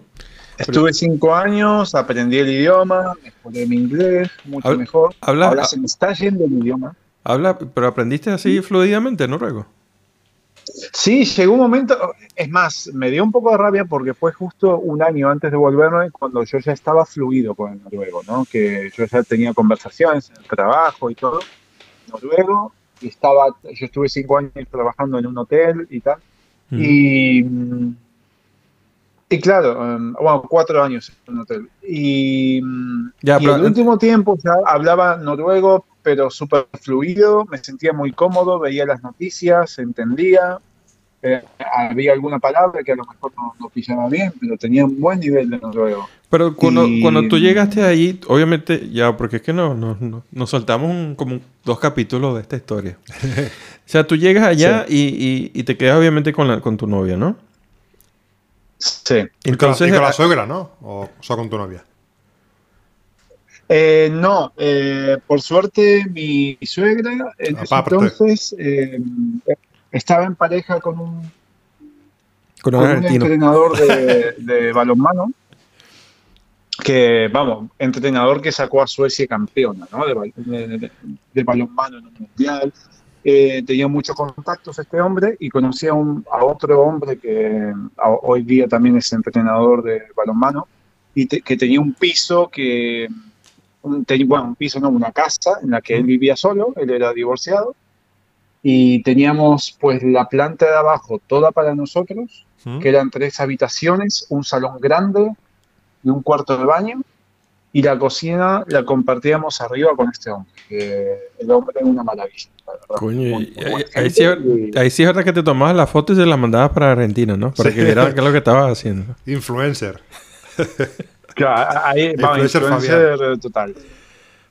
Estuve cinco años, aprendí el idioma, mejoré mi inglés mucho Habla- mejor. habla- Ahora se me está yendo el idioma. Habla, pero aprendiste así fluidamente noruego. Sí, llegó un momento, es más, me dio un poco de rabia porque fue justo un año antes de volverme cuando yo ya estaba fluido con el noruego, ¿no? Que yo ya tenía conversaciones en el trabajo y todo, noruego, y estaba, yo estuve cinco años trabajando en un hotel y tal, Mm. y, mm, y claro, um, bueno, cuatro años en un hotel. Y, mm, Ya, y pero- el último tiempo ya hablaba noruego, pero súper fluido, me sentía muy cómodo, veía las noticias, entendía. eh, había alguna palabra que a lo mejor no, no pillaba bien, pero tenía un buen nivel de noruego. Pero cuando, Y- cuando tú llegaste ahí, obviamente, ya, porque es que no, no, no- nos soltamos un- como dos capítulos de esta historia. <laughs> o sea, tú llegas allá y, y- y te quedas obviamente con, la, con tu novia, ¿no? Sí. Y con, la, Entonces, y con la ah, suegra, ¿no? O solo con tu novia. Eh, no, eh, por suerte mi suegra en ese Aparte. entonces eh, estaba en pareja con un, con un con un argentino. entrenador de, <laughs> de balonmano que, vamos, entrenador que sacó a Suecia campeona ¿no? de, bal- de- de- de balonmano en un mundial. Eh, tenía muchos contactos este hombre y conocía a, otro hombre que a- hoy día también es entrenador de balonmano y te- que tenía un piso que, un, te- bueno, un piso, no, una casa en la que él vivía solo, él era divorciado y teníamos pues la planta de abajo toda para nosotros ¿Mm? que eran tres habitaciones, un salón grande y un cuarto de baño, y la cocina la compartíamos arriba con este hombre, que el hombre es una maravilla. la verdad. Coño, Muy- ahí, sí, ahí sí es verdad que te tomabas las fotos y se las mandabas para Argentina, ¿no? Para Sí. que vieran qué es lo que estabas haciendo. Influencer. <laughs> Claro, ahí, vamos, Influencer influencer total.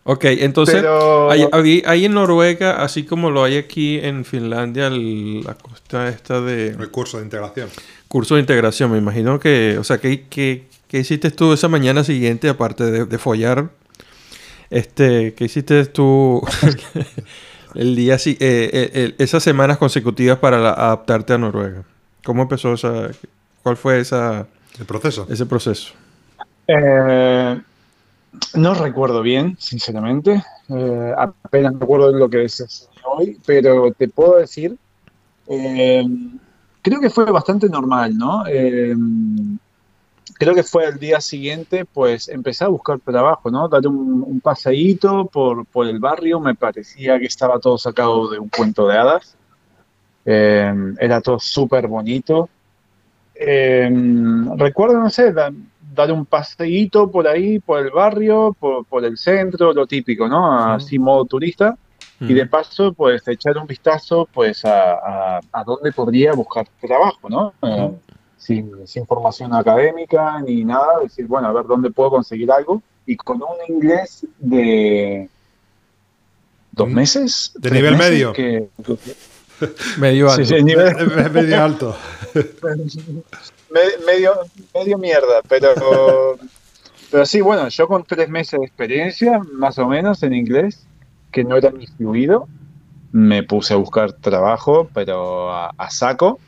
Ok, entonces, Pero hay, en Noruega, así como lo hay aquí en Finlandia, el- la costa esta de El curso de integración. curso de integración. Me imagino que, o sea, ¿qué, qué, qué hiciste tú esa mañana siguiente, aparte de, de follar? Este, ¿qué hiciste tú <laughs> el día, eh, eh, eh, esas semanas consecutivas para la- adaptarte a Noruega? ¿Cómo empezó esa, cuál fue esa, El proceso. ese proceso? eh, no recuerdo bien, sinceramente. Eh, apenas me acuerdo de lo que decías hoy, pero te puedo decir, eh, creo que fue bastante normal, ¿no? Eh, creo que fue el día siguiente, pues empecé a buscar trabajo, ¿no? Dar un, un paseíto por, por el barrio, me parecía que estaba todo sacado de un cuento de hadas. Eh, era todo súper bonito. Eh, recuerdo, no sé, da- dar un paseíto por ahí, por el barrio, por, por el centro, lo típico, ¿no? Así modo turista. Y de paso, pues echar un vistazo pues a, a, a dónde podría buscar trabajo, ¿no? Eh, sin, sin formación académica ni nada, decir, bueno, a ver dónde puedo conseguir algo. Y con un inglés de dos Mm, meses. de nivel meses, medio. Que, <laughs> Medio sí, alto. sí, nivel, <laughs> Es medio alto. <laughs> Me- medio, medio mierda, pero, pero sí, bueno, yo con tres meses de experiencia, más o menos en inglés, que no era ni fluido, me puse a buscar trabajo, pero a, a saco.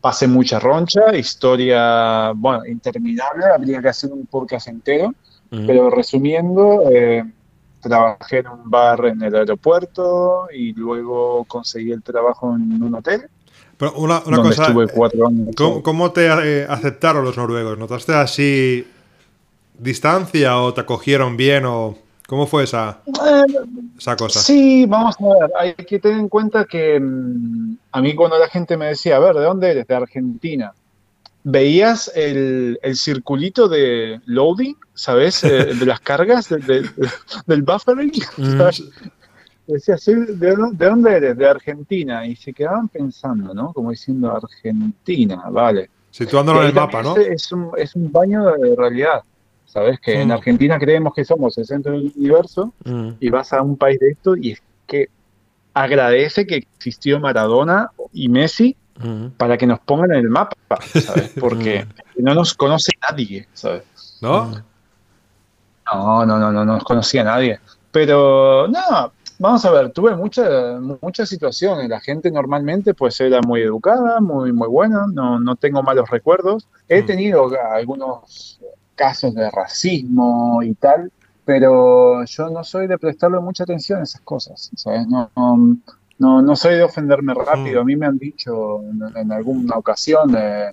Pasé mucha roncha, historia, bueno, interminable, habría que hacer un podcast entero, pero resumiendo, eh, trabajé en un bar en el aeropuerto y luego conseguí el trabajo en un hotel. Pero una, una donde cosa, estuve cuatro años. ¿cómo, cómo te eh, aceptaron los noruegos? ¿Notaste así distancia o te acogieron bien o cómo fue esa, esa cosa? Sí, vamos a ver, hay que tener en cuenta que mm, a mí cuando la gente me decía, a ver, ¿de dónde eres? De Argentina. Veías el, el circulito de loading, ¿sabes? Eh, <laughs> de las cargas, de- de- del buffering. Mm. <laughs> Decía, sí, ¿de, dó- de dónde eres? De Argentina. Y se quedaban pensando, ¿no? Como diciendo Argentina, vale. Situándolo en el mapa, ¿no? Es, es un, es un baño de realidad. ¿Sabes? Que en Mm. Argentina creemos que somos el centro del universo Mm. y vas a un país de esto y es que agradece que existió Maradona y Messi Mm. para que nos pongan en el mapa, ¿sabes? <laughs> Porque no nos conoce nadie, ¿sabes? ¿No? No, no, no, no, no nos conocía nadie. Pero no, vamos a ver, tuve muchas muchas situaciones. La gente normalmente pues era muy educada, muy, muy buena, no, no tengo malos recuerdos. He Mm. tenido algunos casos de racismo y tal, pero yo no soy de prestarle mucha atención a esas cosas, ¿sabes? No, no, no, soy de ofenderme rápido. Mm. A mí me han dicho en, en alguna ocasión, eh,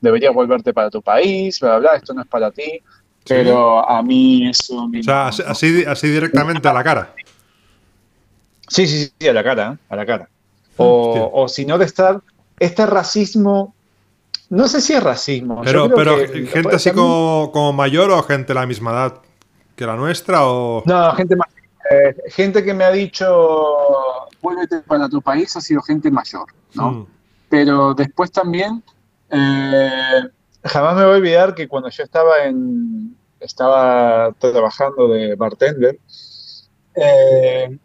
deberías volverte para tu país, bla, bla, bla, esto no es para ti. Pero a mí eso... O sea, no- así, así, directamente a la cara. Sí, sí, sí, a la cara, a la cara. O, Hostia. o si no de estar, este racismo, no sé si es racismo. Pero, gente así también- como, como mayor o gente de la misma edad que la nuestra o... No, gente más, eh, gente que me ha dicho, vuélvete para tu país, ha sido gente mayor, ¿no? Mm. Pero después también, eh, jamás me voy a olvidar que cuando yo estaba en, estaba trabajando de bartender, eh,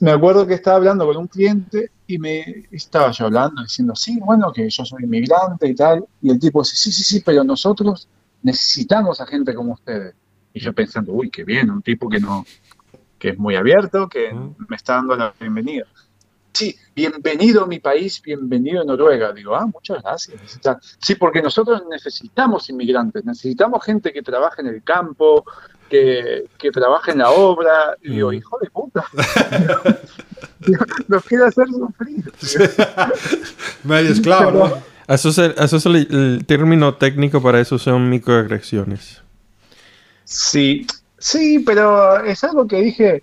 me acuerdo que estaba hablando con un cliente y me estaba yo hablando, diciendo, sí, bueno, que yo soy inmigrante y tal, y el tipo dice, sí, sí, sí, pero nosotros necesitamos a gente como ustedes. Y yo pensando, uy, qué bien, un tipo que no, que es muy abierto, que me está dando la bienvenida. Sí, bienvenido a mi país, bienvenido a Noruega. Digo, ah, muchas gracias. Sí, porque nosotros necesitamos inmigrantes, necesitamos gente que trabaje en el campo, que, que trabaje en la obra. Y digo, Mm. hijo de puta. <laughs> Nos quiere hacer sufrir. <laughs> Medio esclavo, ¿no? Eso es, el, eso es el, el término técnico para eso son microagresiones. Sí, sí, pero es algo que dije,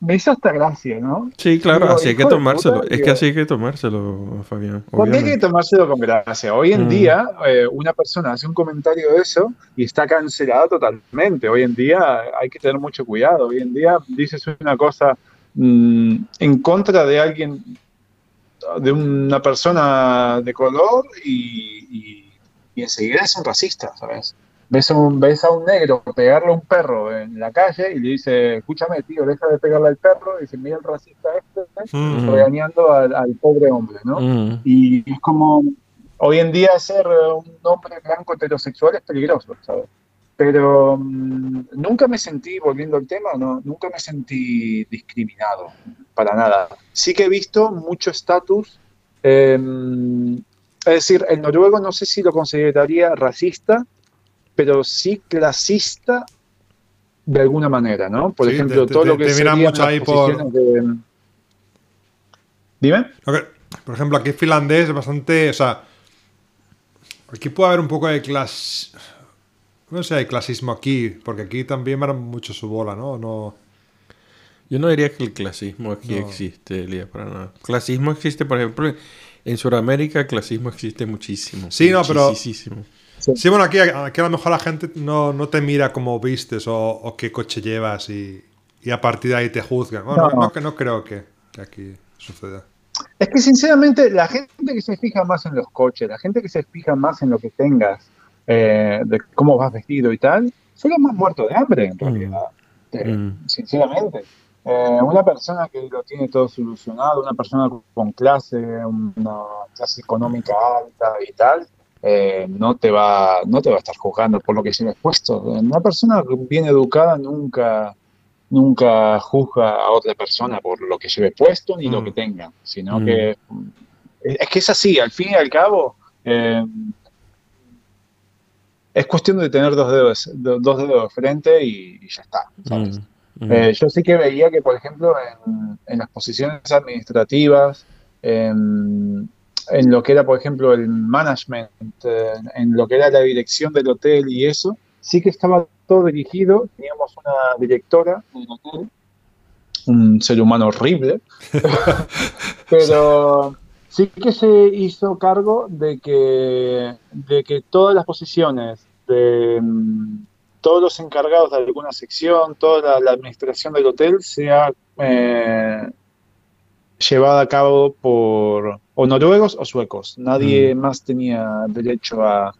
me hizo hasta gracia, ¿no? Sí, claro, Digo, así hay que tomárselo. es que así hay que tomárselo, Fabián. Porque hay que tomárselo con gracia. Hoy en Mm. día, eh, una persona hace un comentario de eso y está cancelada totalmente. Hoy en día hay que tener mucho cuidado. Hoy en día dices una cosa mm, en contra de alguien, de una persona de color y, y- y enseguida es un racista, ¿sabes? Ves a, un, ves a un negro pegarle a un perro en la calle y le dice, escúchame, tío, deja de pegarle al perro. Y dice, mira el racista este, Mm. Mm. regañando al, al pobre hombre, ¿no? Mm. Y es como, hoy en día ser eh, un hombre blanco heterosexual es peligroso, ¿sabes? Pero mm, nunca me sentí, volviendo al tema, no, nunca me sentí discriminado, para nada. Sí que he visto mucho estatus, eh, es decir, el noruego no sé si lo consideraría racista, pero sí clasista de alguna manera, ¿no? Por Sí, ejemplo, te- todo te- lo que te miran mucho ahí por- de- Dime. Por ejemplo, aquí finlandés es bastante. O sea, aquí puede haber un poco de clas. No sé, hay clasismo aquí, porque aquí también van mucho su bola, ¿no? no Yo no diría que el clasismo aquí No. existe, Elías, para nada. Clasismo existe, por ejemplo, en Sudamérica, el clasismo existe muchísimo. Sí, no, pero- Sí, bueno, aquí, aquí a lo mejor la gente no, no te mira cómo vistes o, o qué coche llevas y, y a partir de ahí te juzgan. Bueno, No. no, que no creo que, que aquí suceda. Es que sinceramente la gente que se fija más en los coches, la gente que se fija más en lo que tengas, eh, de cómo vas vestido y tal, son los más muertos de hambre en realidad. Eh, Mm. Sinceramente. Eh, una persona que lo tiene todo solucionado, una persona con clase, una clase económica alta y tal, eh, no te va, no te va a estar juzgando por lo que lleves puesto. Una persona bien educada nunca, nunca juzga a otra persona por lo que lleve puesto ni lo Mm. que tenga, sino Mm. que es que es así, al fin y al cabo, eh, es cuestión de tener dos dedos, do- dos dedos de frente y, y ya está. ¿sabes? Mm, mm. Eh, yo sí que veía que, por ejemplo, en, en las posiciones administrativas, en lo que era, por ejemplo, el management, eh, en lo que era la dirección del hotel y eso, sí que estaba todo dirigido. Teníamos una directora del hotel, un ser humano horrible, <laughs> pero sí que se hizo cargo de que, de que todas las posiciones de mm, todos los encargados de alguna sección, toda la, administración del hotel sea eh, llevada a cabo por o noruegos o suecos. Nadie más tenía derecho a,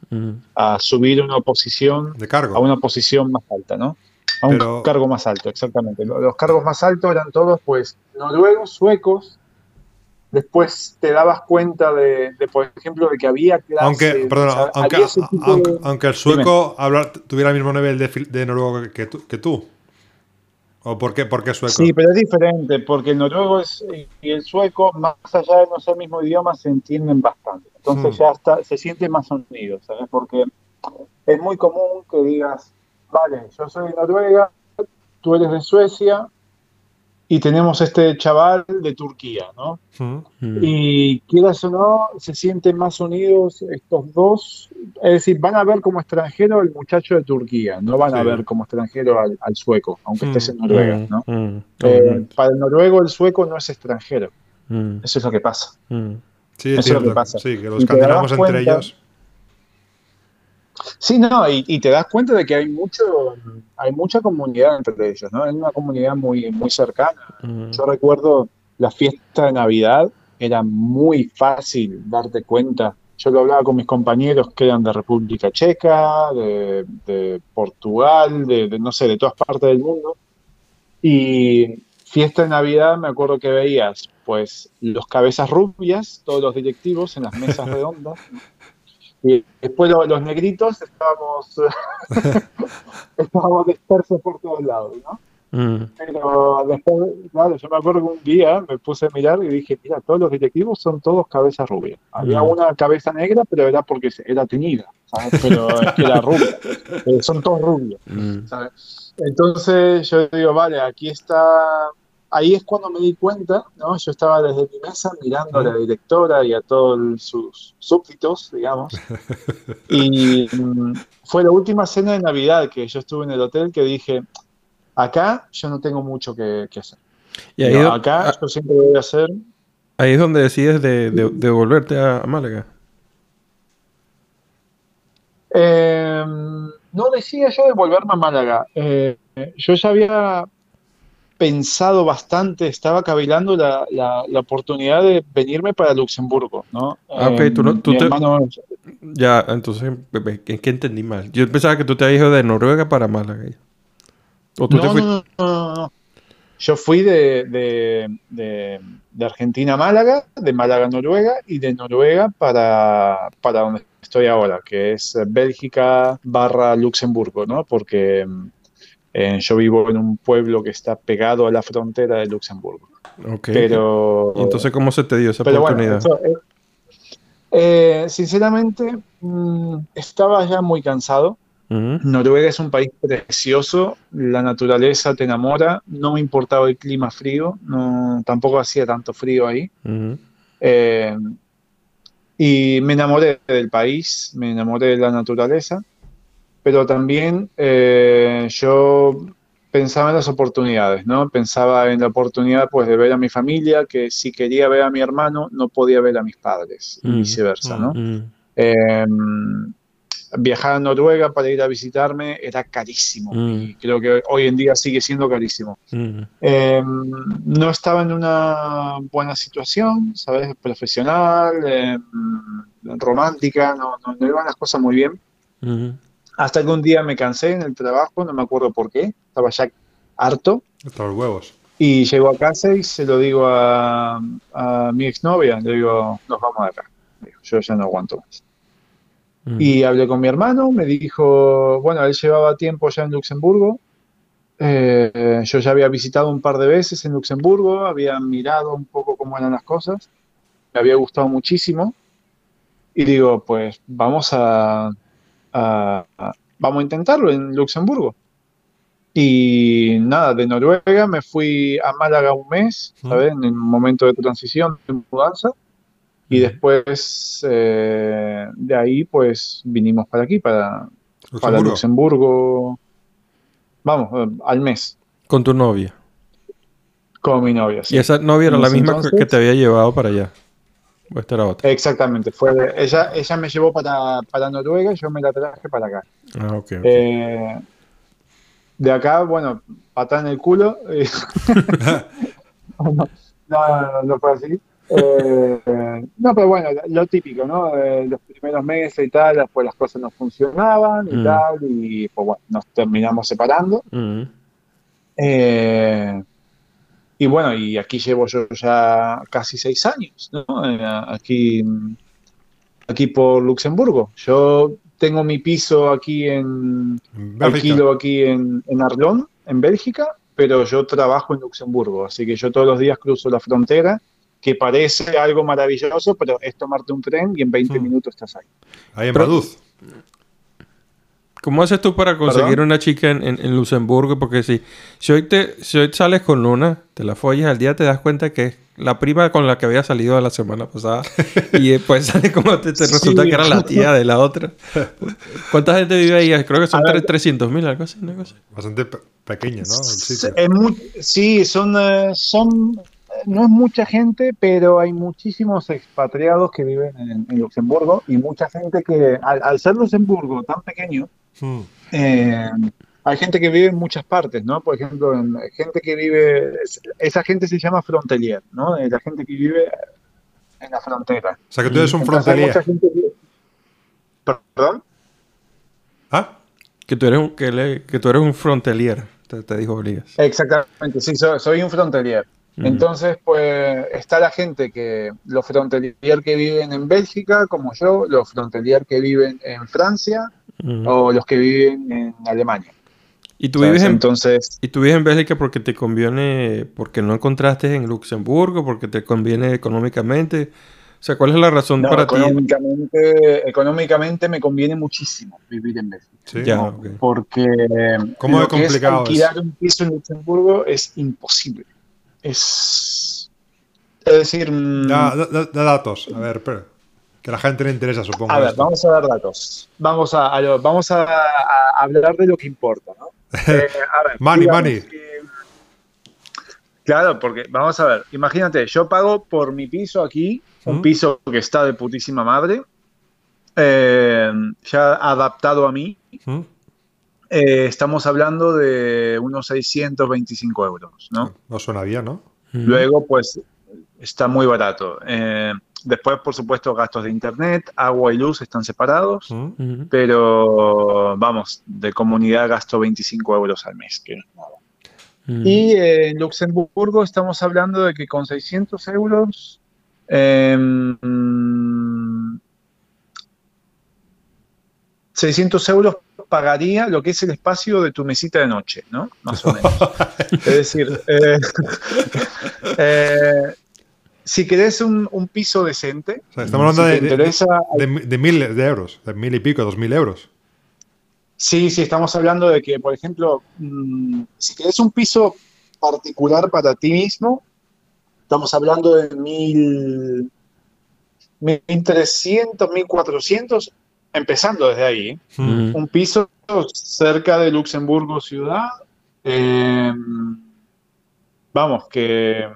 a, subir una posición de cargo. a una posición más alta, ¿no? A un cargo más alto, exactamente. Los cargos más altos eran todos, pues, noruegos, suecos. Después te dabas cuenta de, por ejemplo, de que había clases. Aunque, perdón, aunque, el sueco tuviera el mismo nivel de, de noruego que tú, que tú. ¿O por qué, por qué sueco? Sí, pero es diferente, porque el noruego es, y el sueco, más allá de no ser el mismo idioma, se entienden bastante. Entonces hmm. ya está, se siente más unido, ¿sabes? Porque es muy común que digas, vale, yo soy de Noruega, tú eres de Suecia, y tenemos este chaval de Turquía, ¿no? Mm. Y quieras o no, se sienten más unidos estos dos, es decir, van a ver como extranjero el muchacho de Turquía, no van a ver como extranjero al, sueco, aunque estés en mm. Noruega, mm. ¿no? Eh, para el noruego el sueco no es extranjero, eso es lo que pasa. Sí, eso es lo que pasa. Sí, que los cambiamos entre ellos. Sí, no, y, te das cuenta de que hay mucho, hay mucha comunidad entre ellos, ¿no? Es una comunidad muy, muy cercana. Yo recuerdo la fiesta de Navidad, era muy fácil darte cuenta. Yo lo hablaba con mis compañeros que eran de República Checa, de, Portugal, de, no sé, de todas partes del mundo. Y fiesta de Navidad, me acuerdo que veías, pues, los cabezas rubias, todos los directivos en las mesas <laughs> redondas. Y después los negritos estábamos, <laughs> <laughs> estábamos dispersos por todos lados, ¿no? Mm. Pero después, claro, yo me acuerdo que un día me puse a mirar y dije, mira, todos los directivos son todos cabezas rubias. Había mm. una cabeza negra, pero era porque era teñida, ¿sabes? Pero es que era rubia. <laughs> Eh, son todos rubios, mm. ¿sabes? Entonces yo digo, vale, aquí está ahí es cuando me di cuenta, ¿no? Yo estaba desde mi mesa mirando a la directora y a todos sus súbditos, digamos. <laughs> Y mm, fue la última cena de Navidad que yo estuve en el hotel que dije, acá yo no tengo mucho que, hacer. Y ahí acá ah. yo siempre voy a hacer... Ahí es donde decides de, de, volverte a, Málaga. Em, no decía yo de volverme a Málaga. Eh, yo ya había pensado bastante, estaba cavilando la, la, oportunidad de venirme para Luxemburgo, ¿no? Ah, ok, tú, tú te... Ya, entonces, ¿qué, entendí mal? Yo pensaba que tú te habías ido de Noruega para Málaga. ¿O tú no, te no, no, no, Yo fui de, de, de, Argentina a Málaga, de Málaga a Noruega y de Noruega para, para donde estoy ahora, que es Bélgica barra Luxemburgo, ¿no? Porque eh, yo vivo en un pueblo que está pegado a la frontera de Luxemburgo. Pero, entonces cómo se te dio esa oportunidad? Eh, eh, sinceramente, mm, estaba ya muy cansado. Noruega es un país precioso, la naturaleza te enamora, no me importaba el clima frío, no, tampoco hacía tanto frío ahí. y me enamoré del país, me enamoré de la naturaleza pero también eh, yo pensaba en las oportunidades, ¿no? Pensaba en la oportunidad pues de ver a mi familia, que si quería ver a mi hermano no podía ver a mis padres y mm, viceversa, ¿no? Mm, mm. Em, viajar a Noruega para ir a visitarme era carísimo y creo que hoy en día sigue siendo carísimo. Em, no estaba en una buena situación, ¿sabes? Profesional, em, romántica, no, no, iban las cosas muy bien. Hasta que un día me cansé en el trabajo, no me acuerdo por qué, estaba ya harto. Hasta los huevos. Y llego a casa y se lo digo a, a mi exnovia, le digo, nos vamos de acá. yo ya no aguanto más. Mm. Y hablé con mi hermano, me dijo, bueno, él llevaba tiempo ya en Luxemburgo. Eh, yo ya había visitado un par de veces en Luxemburgo, había mirado un poco cómo eran las cosas, me había gustado muchísimo. Y digo, pues vamos a, vamos a intentarlo en Luxemburgo. Y nada, de Noruega me fui a Málaga un mes, ¿sabes? En un momento de transición, de mudanza. Y después eh, de ahí, pues vinimos para aquí, para para Luxemburgo. Luxemburgo. Vamos, eh, al mes, Con tu novia. con mi novia. sí. Y esa novia era la misma que- te había llevado para allá. O esta era otra. Exactamente, fue ella, ella me llevó para, para Noruega y yo me la traje para acá. Ah, ok. ok. Eh, de acá, bueno, patada en el culo. eh, no, <laughs> no, no, no fue así. Eh, eh, no, pero bueno, lo típico, ¿no? Eh, los primeros meses y tal, después las cosas no funcionaban y Mm. tal, y pues bueno, nos terminamos separando. Mm. Eh, y bueno, y aquí llevo yo ya casi seis años, ¿no? Eh, aquí, aquí por Luxemburgo. Yo tengo mi piso aquí en, Bélgica. alquilo aquí en, en Arlon, en Bélgica, pero yo trabajo en Luxemburgo, así que yo todos los días cruzo la frontera, que parece algo maravilloso, pero es tomarte un tren y en 20 Hmm. minutos estás ahí. Ahí en Pero- Vaduz. ¿Cómo haces tú para conseguir ¿Perdón? una chica en, en- en Luxemburgo? Porque si, si, hoy te, si hoy sales con una, te la follas al día, te das cuenta que es la prima con la que había salido la semana pasada. <laughs> y después sale como te, te Sí. resulta que era la tía de la otra. ¿Cuánta gente vive ahí? Creo que son A ver. 300 mil, algo así. cosa. Bastante pe- pequeño, ¿no? El sí, son, eh, son, no es mucha gente, pero hay muchísimos expatriados que viven en, en Luxemburgo y mucha gente que, al, al ser Luxemburgo tan pequeño, Mm. eh, hay gente que vive en muchas partes, ¿no? Por ejemplo, en- gente que vive, es- esa gente se llama frontelier, ¿no? Eh, La gente que vive en la frontera. O sea que tú eres un Entonces, frontelier. mucha gente que- ¿Perdón? ¿Ah? Que tú eres un, que le- que tú eres un frontelier, te, te dijo Oligas. Exactamente, sí, soy, soy un frontelier. Entonces, pues está la gente que, los frontelier que viven en Bélgica, como yo, los frontelier que viven en Francia O los que viven en Alemania. Y tú ¿sabes? vives en, Entonces, y tú vives en Bélgica porque te conviene, porque no encontraste en Luxemburgo, porque te conviene económicamente. O sea, ¿cuál es la razón no, para ti? económicamente, económicamente me conviene muchísimo vivir en Bélgica. Sí. Ya. Porque ¿Cómo lo que es alquilar un piso en Luxemburgo es imposible. Es, es decir, mm, Da, da- da- da datos. A ver, pero. Que a la gente le interesa, supongo. A ver, esto. vamos a dar datos. Vamos a, a lo- vamos a, a hablar de lo que importa, ¿no? <laughs> Eh, a ver, Money, digamos money. que- claro, porque vamos a ver, imagínate, yo pago por mi piso aquí, un ¿Mm? piso que está de putísima madre, eh, ya adaptado a mí, ¿Mm? eh, estamos hablando de unos 625 euros, ¿no? No suena bien, ¿no? Ujú. Luego, pues, está muy barato. Eh, después, por supuesto, gastos de internet, agua y luz están separados. Pero vamos, de comunidad gasto 25 euros al mes, que no es nada. Ujú. Y eh, en Luxemburgo estamos hablando de que con 600 euros em, 600 euros pagaría lo que es el espacio de tu mesita de noche, ¿no? Más o menos. <laughs> es decir, eh, <laughs> eh, si querés un, un piso decente, O sea, estamos hablando si de, te de, interesa, de, de miles de euros. De mil y pico, dos mil euros. Sí, sí, estamos hablando de que, por ejemplo, mm, si querés un piso particular para ti mismo, estamos hablando de mil, 1300, 1400, empezando desde ahí. ¿eh? ¿Mm? Un piso cerca de Luxemburgo ciudad. eh, vamos, que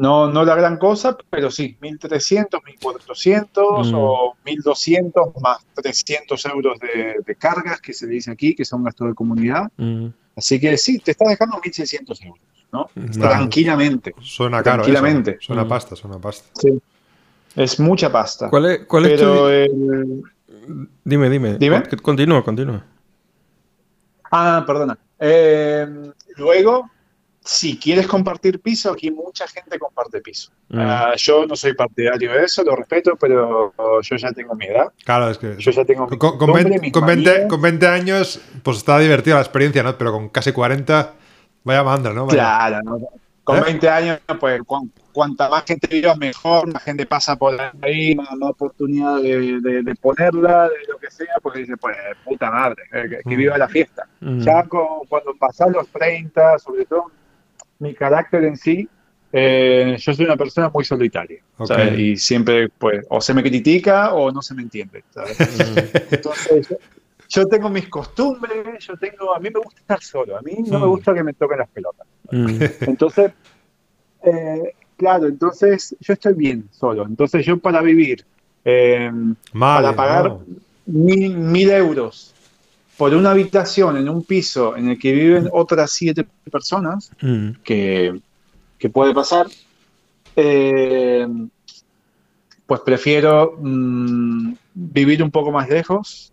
no, no la gran cosa, pero sí, 1300, 1400 Mm. o 1200 más 300 euros de, de cargas que se le dice aquí, que son gastos de comunidad. Ujú. Así que sí, te estás dejando 1600 euros, ¿no? Está- Tranquilamente. Suena caro. Tranquilamente. Eso. Suena Mm. pasta, suena pasta. Sí. Es mucha pasta. ¿Cuál es, cuál es Pero tu... el- Dime, dime. Dime. Con- Continúa, continúa. Ah, perdona. Eh, luego, si quieres compartir piso, aquí mucha gente comparte piso. Ah, yo no soy partidario de eso, lo respeto, pero yo ya tengo mi edad. Claro, es que. Yo ya tengo mi con, con, costumbre, 20, mis con, 20, manías. con 20 años, pues está divertida la experiencia, ¿no? Pero con casi 40, vaya mandra, ¿no? Vaya. Claro, ¿no? Con ¿Eh? 20 años, pues cuan- cuanta más gente viva, mejor, más gente pasa por ahí, más, más oportunidad de, de- de ponerla, de lo que sea, porque dice, pues puta madre, eh, que, que Mm. viva la fiesta. Mm. Ya con- cuando pasas los 30, sobre todo, mi carácter en sí eh, yo soy una persona muy solitaria. Ok. ¿sabes? Y siempre, pues, o se me critica o no se me entiende. ¿sabes? <laughs> Entonces, yo, yo tengo mis costumbres, yo tengo, a mí me gusta estar solo, a mí no me Mm. gusta que me toquen las pelotas. Mm, Entonces, eh, claro, entonces yo estoy bien solo. Entonces yo para vivir, eh, para pagar no. mil, mil euros por una habitación en un piso en el que viven otras siete personas, mm, que, que puede pasar, eh, pues prefiero mm, vivir un poco más lejos,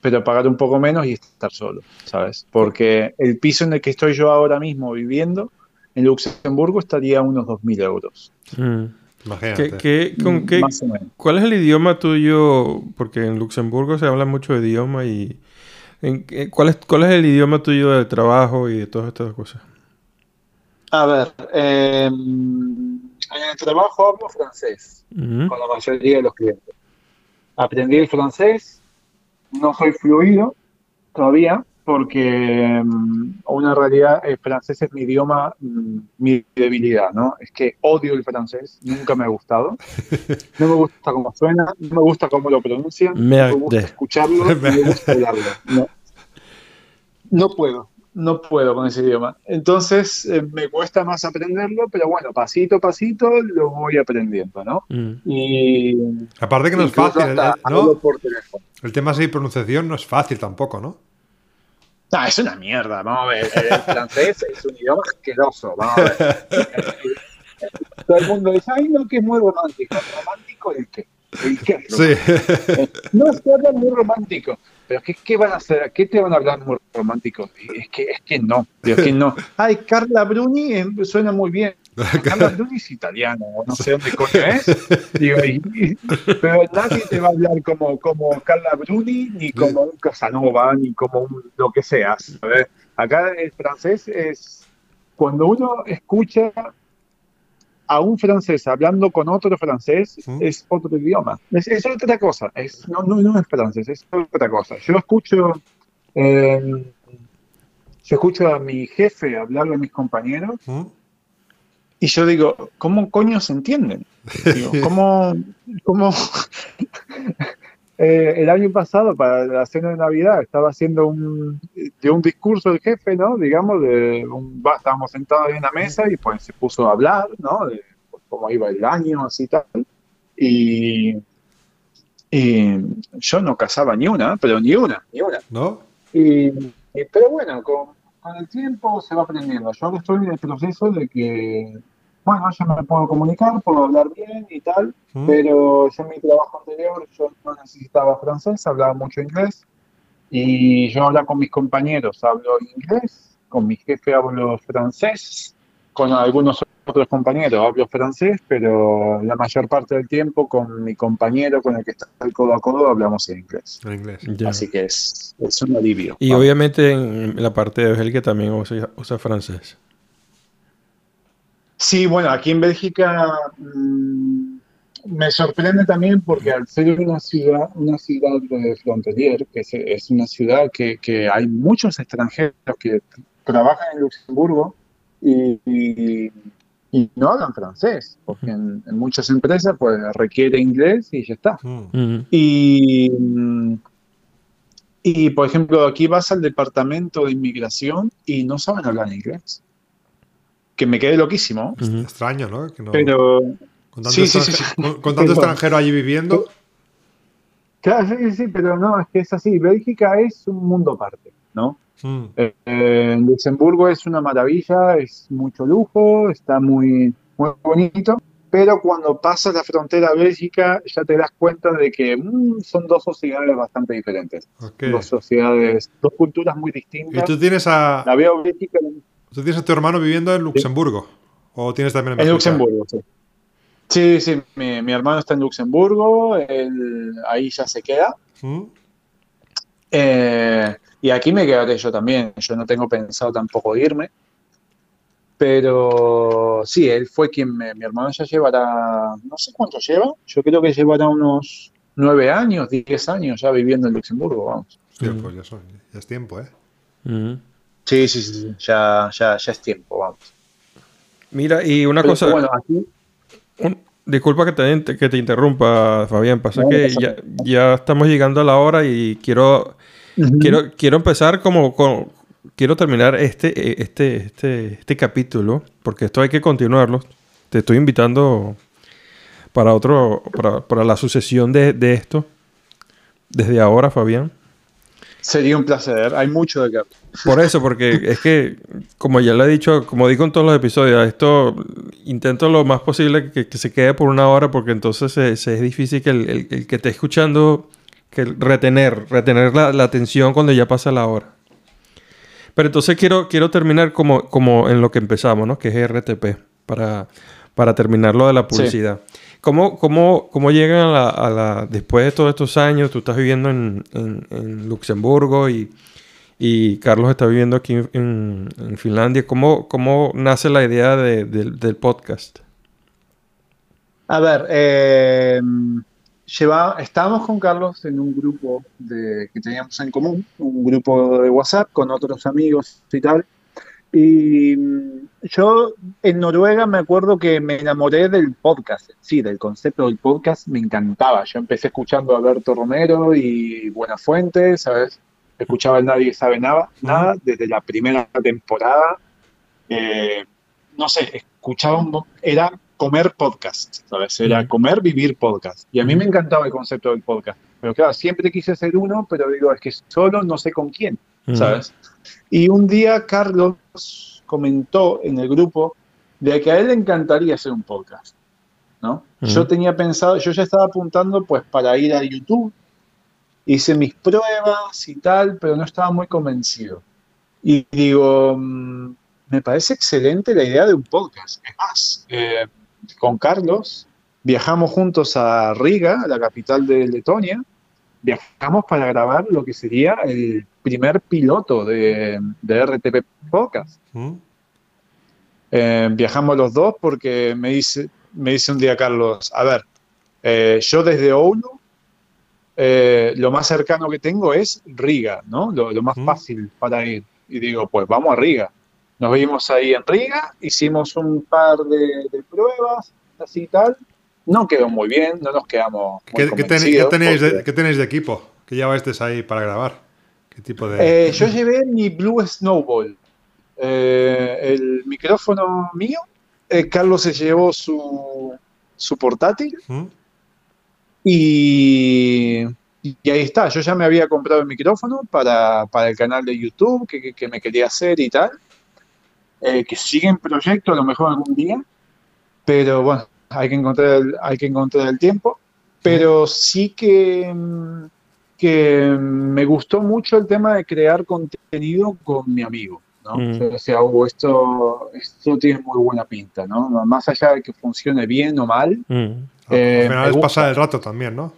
pero pagar un poco menos y estar solo, ¿sabes? Porque el piso en el que estoy yo ahora mismo viviendo, en Luxemburgo, estaría a unos 2.000 euros. mm. Imagínate. ¿Qué- qué- con qué- o menos. ¿Cuál es el idioma tuyo? Porque en Luxemburgo se habla mucho de idioma y... en ¿cuál, es, ¿Cuál es el idioma tuyo de trabajo y de todas estas cosas? A ver, eh, en el trabajo hablo francés. Con la mayoría de los clientes. Aprendí el francés, no soy fluido todavía, porque mm, una realidad, el francés es mi idioma, mm, mi debilidad, ¿no? Es que odio el francés, nunca me ha gustado. <laughs> No me gusta cómo suena, no me gusta cómo lo pronuncian, no me gusta escucharlo, <laughs> no me gusta hablarlo. No, no puedo, no puedo con ese idioma. Entonces eh, me cuesta más aprenderlo, pero bueno, pasito a pasito lo voy aprendiendo, ¿no? Mm. Y Aparte que no es fácil, ¿eh? ¿no? por teléfono. El tema de pronunciación no es fácil tampoco, ¿no? Es una mierda, vamos a ver. El francés es un idioma asqueroso, vamos a ver. <laughs> Todo el mundo dice, ay, no, que es muy romántico. ¿Romántico el qué? ¿El qué? es Sí. romántico? No se habla muy romántico. Pero ¿qué, ¿qué van a hacer? ¿Qué te van a hablar muy romántico? Es que, es que no, es que no. <laughs> Ay, Carla Bruni eh, suena muy bien. Carla Bruni es italiano, no sé dónde coño es. Digo, y- pero nadie te va a hablar como, como Carla Bruni, ni como un Casanova, ni como un, lo que sea. ¿sabes? Acá el francés es cuando uno escucha a un francés hablando con otro francés, es otro idioma. Es, es otra cosa. Es, no, no, no es francés, es otra cosa. Yo escucho. eh, yo escucho a mi jefe hablar a mis compañeros. Y yo digo, ¿cómo coño se entienden? Digo, <laughs> ¿cómo, cómo? Eh, el año pasado, para la cena de Navidad, estaba haciendo un, de un discurso el jefe, ¿no? Digamos, de un, estábamos sentados en una mesa y pues se puso a hablar, ¿no? De cómo iba el año, así tal. Y, y yo no casaba ni una, pero ni una, ni una. ¿No? Y, y- pero bueno, con, con el tiempo se va aprendiendo. Yo ahora estoy en el proceso de que, bueno, yo me puedo comunicar, puedo hablar bien y tal, ¿Mm? pero yo en mi trabajo anterior yo no necesitaba francés, hablaba mucho inglés. Y yo ahora con mis compañeros hablo inglés, con mi jefe hablo francés, con algunos otros compañeros hablo francés, pero la mayor parte del tiempo con mi compañero con el que está el codo a codo hablamos en inglés. En inglés. Ya. Así que es, es un alivio. Y Vamos. obviamente en la parte de Bélgica también usa, usa francés. Sí, bueno, aquí en Bélgica mm, me sorprende también porque al ser una ciudad, una ciudad de frontalier, que es, es una ciudad que, que hay muchos extranjeros que trabajan en Luxemburgo y, y- y no hablan francés, porque en, en muchas empresas pues requiere inglés y ya está. ¿Mm? Mm. Y, y, por ejemplo, aquí vas al departamento de inmigración y no saben hablar inglés. Que me quedé loquísimo. Extraño, ¿no? Que no- Pero con tanto, sí, sí, sí, extranje- sí. con- con tanto extranjero allí viviendo. Claro, sí, sí, sí, pero no, es que es así. Bélgica es un mundo aparte, ¿no? ¿Mm? Eh, eh, Luxemburgo es una maravilla, es mucho lujo, está muy, muy bonito, pero cuando pasas la frontera a Bélgica ya te das cuenta de que mm, son dos sociedades bastante diferentes. Dos sociedades, dos culturas muy ¿Y distintas. tú tienes a, La veo Bélgica tú tienes a tu hermano viviendo en Luxemburgo? ¿O tienes también en en Bélgica? Luxemburgo, sí. Sí, sí, mi, mi hermano está en Luxemburgo, él ahí ya se queda. ¿Mm? Eh, y aquí me quedaré yo también. Yo no tengo pensado tampoco irme. Pero sí, él fue quien me. Mi hermano ya llevará. No sé cuánto lleva. Yo creo que llevará unos nueve años, diez años ya viviendo en Luxemburgo. Vamos. Mm. pues ya, son- ya es tiempo, ¿eh? Sí, sí, sí. sí, Ya, ya, ya es tiempo, vamos. Mira, y una Pero, cosa, Bueno, aquí, un- disculpa que te, que te interrumpa, Fabián, pasa No, que ya, ya estamos llegando a la hora y quiero, quiero, quiero empezar como con, quiero terminar este, eh, este, este, este capítulo, porque esto hay que continuarlo. Te estoy invitando para otro, para, para la sucesión de, de esto, desde ahora, Fabián. sería un placer. Hay mucho de que. Por eso, porque es que, como ya le he dicho, como digo en todos los episodios, esto intento lo más posible que, que se quede por una hora, porque entonces se- se- es difícil que el, el- el que esté escuchando, que retener, retener la, la atención cuando ya pasa la hora. Pero entonces quiero, quiero terminar como, como en lo que empezamos, ¿no? Que es RTP, para, para terminar lo de la publicidad. ¿Cómo, cómo, cómo llegan a la, a la- después de todos estos años, tú estás viviendo en, en- en Luxemburgo y, y Carlos está viviendo aquí en, Finlandia, ¿cómo, cómo nace la idea de- del- podcast? A ver, eh, lleva, estábamos con Carlos en un grupo que teníamos en común, un grupo de WhatsApp con otros amigos y tal. Y mm, yo en Noruega me acuerdo que me enamoré del podcast, sí, del concepto del podcast, me encantaba. Yo empecé escuchando a Alberto Romero y Buenafuente, ¿sabes? Escuchaba el Nadie Sabe Nada, nada desde la primera temporada. Eh, no sé, escuchaba un, era comer podcast, ¿sabes? Era comer, vivir podcast. Y a mí me encantaba el concepto del podcast. Pero claro, siempre quise hacer uno, pero digo, es que solo no sé con quién, ¿sabes? Y un día Carlos comentó en el grupo de que a él le encantaría hacer un podcast, ¿no? Yo tenía pensado, yo ya estaba apuntando pues para ir a YouTube, hice mis pruebas y tal, pero no estaba muy convencido. Y digo, mm, me parece excelente la idea de un podcast. Es más, eh, con Carlos viajamos juntos a Riga, la capital de Letonia, viajamos para grabar lo que sería el primer piloto de, de RTP Podcast. ¿Mm? Eh, viajamos los dos porque me dice, me dice un día Carlos, a ver, eh, yo desde Oulu, eh, lo más cercano que tengo es Riga, ¿no? Lo, lo más fácil para ir. Y digo, pues vamos a Riga. Nos vimos ahí en Riga, hicimos un par de, de pruebas, así y tal. No quedó muy bien, no nos quedamos muy ¿Qué, qué ten- qué tenéis de, porque- qué tenéis de equipo? ¿Qué lleváis ahí para grabar? ¿Qué tipo de...? Eh, yo llevé mi Blue Snowball, eh, el micrófono mío. Carlos se llevó su, su portátil. Y, y ahí está. Yo ya me había comprado el micrófono para, para el canal de YouTube que, que- que me quería hacer y tal. eh, que sigue en proyecto a lo mejor algún día. Pero bueno, hay que encontrar el, hay que encontrar el tiempo. Pero sí que, que me gustó mucho el tema de crear contenido con mi amigo. ¿no? Mm. Yo decía, "Oh, esto, esto tiene muy buena pinta, ¿no? Más allá de que funcione bien o mal, Mm. Eh, Al final me es gusta. pasar el rato también, ¿no?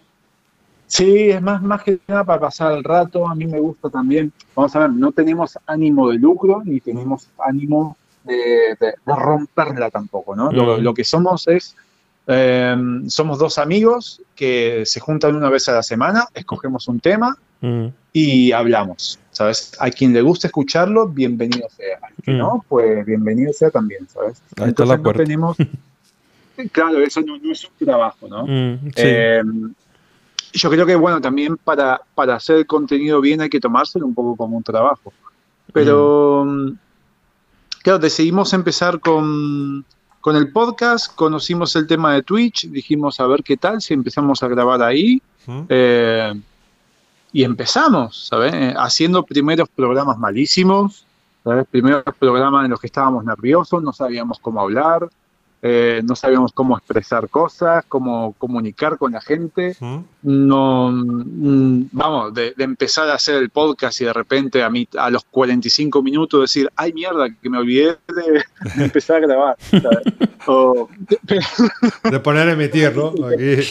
Sí, es más, más que nada para pasar el rato. A mí me gusta también. Vamos a ver, no tenemos ánimo de lucro ni tenemos ánimo de, de- de romperla tampoco, ¿no? Lo, lo que somos es, eh, somos dos amigos que se juntan una vez a la semana, escogemos un tema Mm. y hablamos, ¿sabes? A quien le guste escucharlo, bienvenido sea. Al que Mm. no, pues bienvenido sea también, ¿sabes? Ahí está la Entonces no puerta. tenemos... <laughs> Claro, eso no, no es un trabajo, ¿no? Mm, sí. Eh, yo creo que, bueno, también para, para hacer contenido bien hay que tomárselo un poco como un trabajo. Pero, mm, claro, decidimos empezar con, con el podcast, conocimos el tema de Twitch, dijimos a ver qué tal, si empezamos a grabar ahí. ¿Mm? eh, y empezamos, ¿sabes? Eh, Haciendo primeros programas malísimos, ¿sabes? Primeros programas en los que estábamos nerviosos, no sabíamos cómo hablar, eh, no sabíamos cómo expresar cosas, cómo comunicar con la gente. ¿Mm? No, mm, vamos, de, de empezar a hacer el podcast y de repente a, mí, a los 45 minutos decir, ay mierda, que me olvidé de, de <laughs> empezar a grabar. <laughs> De poner a emitir, ¿no? <laughs> Aquí.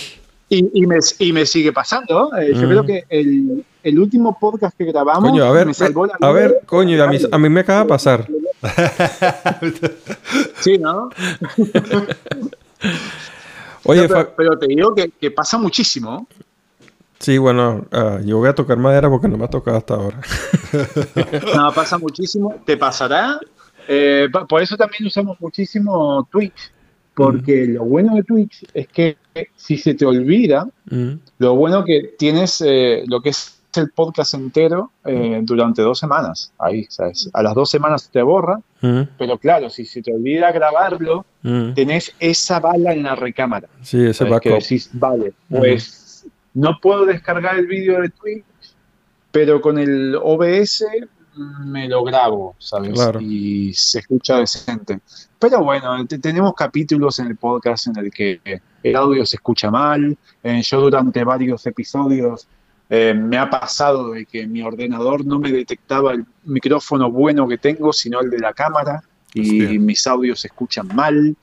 y, y me, y me sigue pasando. ¿eh? Yo Mm. creo que el, el último podcast que grabamos Coño, a ver, me salvó la a ver, coño, a mí, a mí me acaba de pasar. <laughs> Sí, ¿no? <laughs> Oye, No, pero, te digo que, que pasa muchísimo. sí, bueno, ah, yo voy a tocar madera porque no me ha tocado hasta ahora. <laughs> No, pasa muchísimo. Te pasará Eh, por eso también usamos muchísimo Twitch, porque lo bueno de Twitch es que si se te olvida, Mm, lo bueno que tienes eh, lo que es el podcast entero eh, durante dos semanas. Ahí, ¿sabes? A las dos semanas te borra, pero claro, si se te olvida grabarlo, mm. tenés esa bala en la recámara. Sí, ese ¿sabes? Que backup. decís, vale, pues no puedo descargar el vídeo de Twitch, pero con el OBS me lo grabo, ¿sabes? Claro. Y se escucha decente. Pero bueno, te- tenemos capítulos en el podcast en el que el audio se escucha mal. Eh, yo durante varios episodios eh, me ha pasado de que mi ordenador no me detectaba el micrófono bueno que tengo, sino el de la cámara. Y Hostia. mis audios se escuchan mal.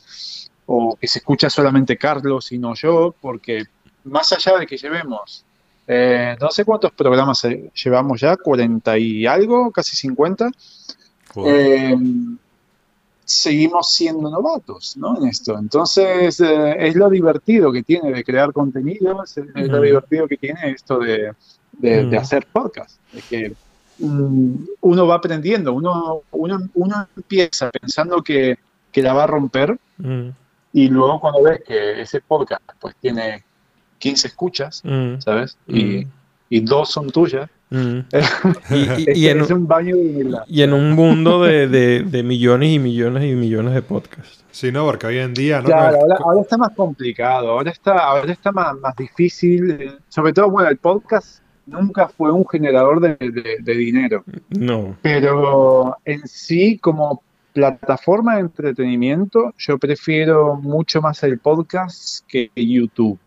O que se escucha solamente Carlos y no yo, porque más allá de que llevemos, eh, no sé cuántos programas eh, llevamos ya, 40 y algo, casi 50, Joder. eh, seguimos siendo novatos ¿no? en esto. Entonces, eh, es lo divertido que tiene de crear contenido, es, lo divertido que tiene esto de, de- de Ujú. hacer podcast. De que mm, uno va aprendiendo, uno, uno, uno empieza pensando que, que la va a romper Mm, y luego cuando ves que ese podcast pues tiene 15 escuchas, mm, ¿sabes? Y, y dos son tuyas. Mm. <laughs> Y, y- Es, y en, es un baño de humildad. y en un mundo de, de- de millones y millones y millones de podcasts. Sí, no, porque hoy en día, ¿no? Claro, ahora, ahora está más complicado, ahora está, ahora está más, más difícil. Sobre todo, bueno, el podcast nunca fue un generador de, de- de dinero, No. pero en sí, como plataforma de entretenimiento, yo prefiero mucho más el podcast que YouTube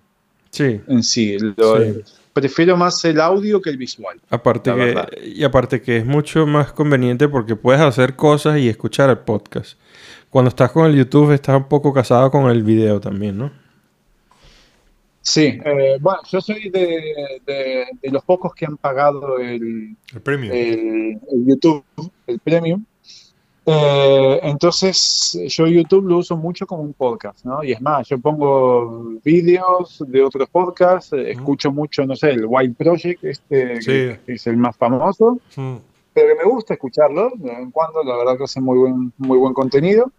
Sí. en sí. Lo- Sí. Prefiero más el audio que el visual. Aparte que, y aparte que es mucho más conveniente porque puedes hacer cosas y escuchar el podcast. Cuando estás con el YouTube estás un poco casado con el video también, ¿no? Sí, eh, bueno, yo soy de, de- de los pocos que han pagado el, el premium. el, el YouTube, el Premium. Eh, entonces, yo YouTube lo uso mucho como un podcast, ¿no? Y es más, yo pongo vídeos de otros podcasts, eh, escucho mucho, no sé, el Wild Project, este Sí. que es el más famoso, pero que me gusta escucharlo de vez en cuando, la verdad que hace muy buen, muy buen contenido.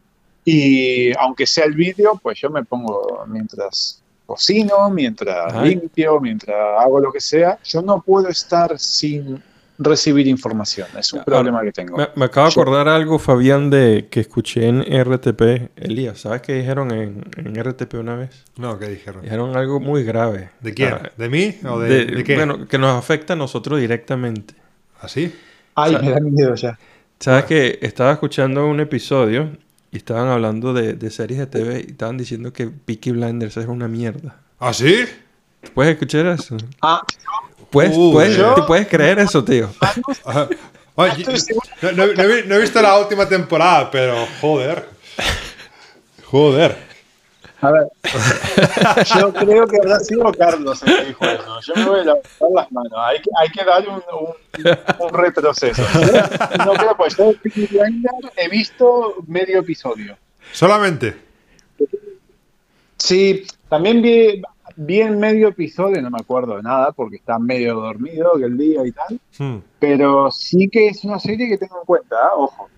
Y aunque sea el vídeo, pues yo me pongo mientras cocino, mientras Ay. limpio, mientras hago lo que sea. Yo no puedo estar sin recibir información, es un Ah, problema que tengo. Me, me acabo de acordar algo, Fabián, de que escuché en RTP. Elías, ¿sabes qué dijeron en, en RTP una vez? No, ¿qué dijeron? Dijeron algo muy grave. ¿De quién? Ah, ¿De mí o de, de- de qué? Bueno, que nos afecta a nosotros directamente. ¿Así? Ay, o sea- me da miedo ya. ¿Sabes que Estaba escuchando un episodio y estaban hablando de, de series de TV y estaban diciendo que Peaky Blinders es una mierda. ¿Así? ¿Puedes escuchar eso? Ah, ¿Puedes, Uh, puedes- ¿Te puedes creer eso, tío? Oye, no, no- no he vi- no he visto la última temporada, pero joder. Joder. a ver. Yo creo que habrá sido Carlos el que dijo eso. Yo me voy a lavar las manos. Hay que, hay que dar un, un- un retroceso. No creo, pues yo he visto medio episodio. Solamente. Sí, también vi, vi en medio episodio, no me acuerdo de nada porque está medio dormido aquel día y tal, Hmm. pero sí que es una serie que tengo en cuenta, ¿ah? ojo.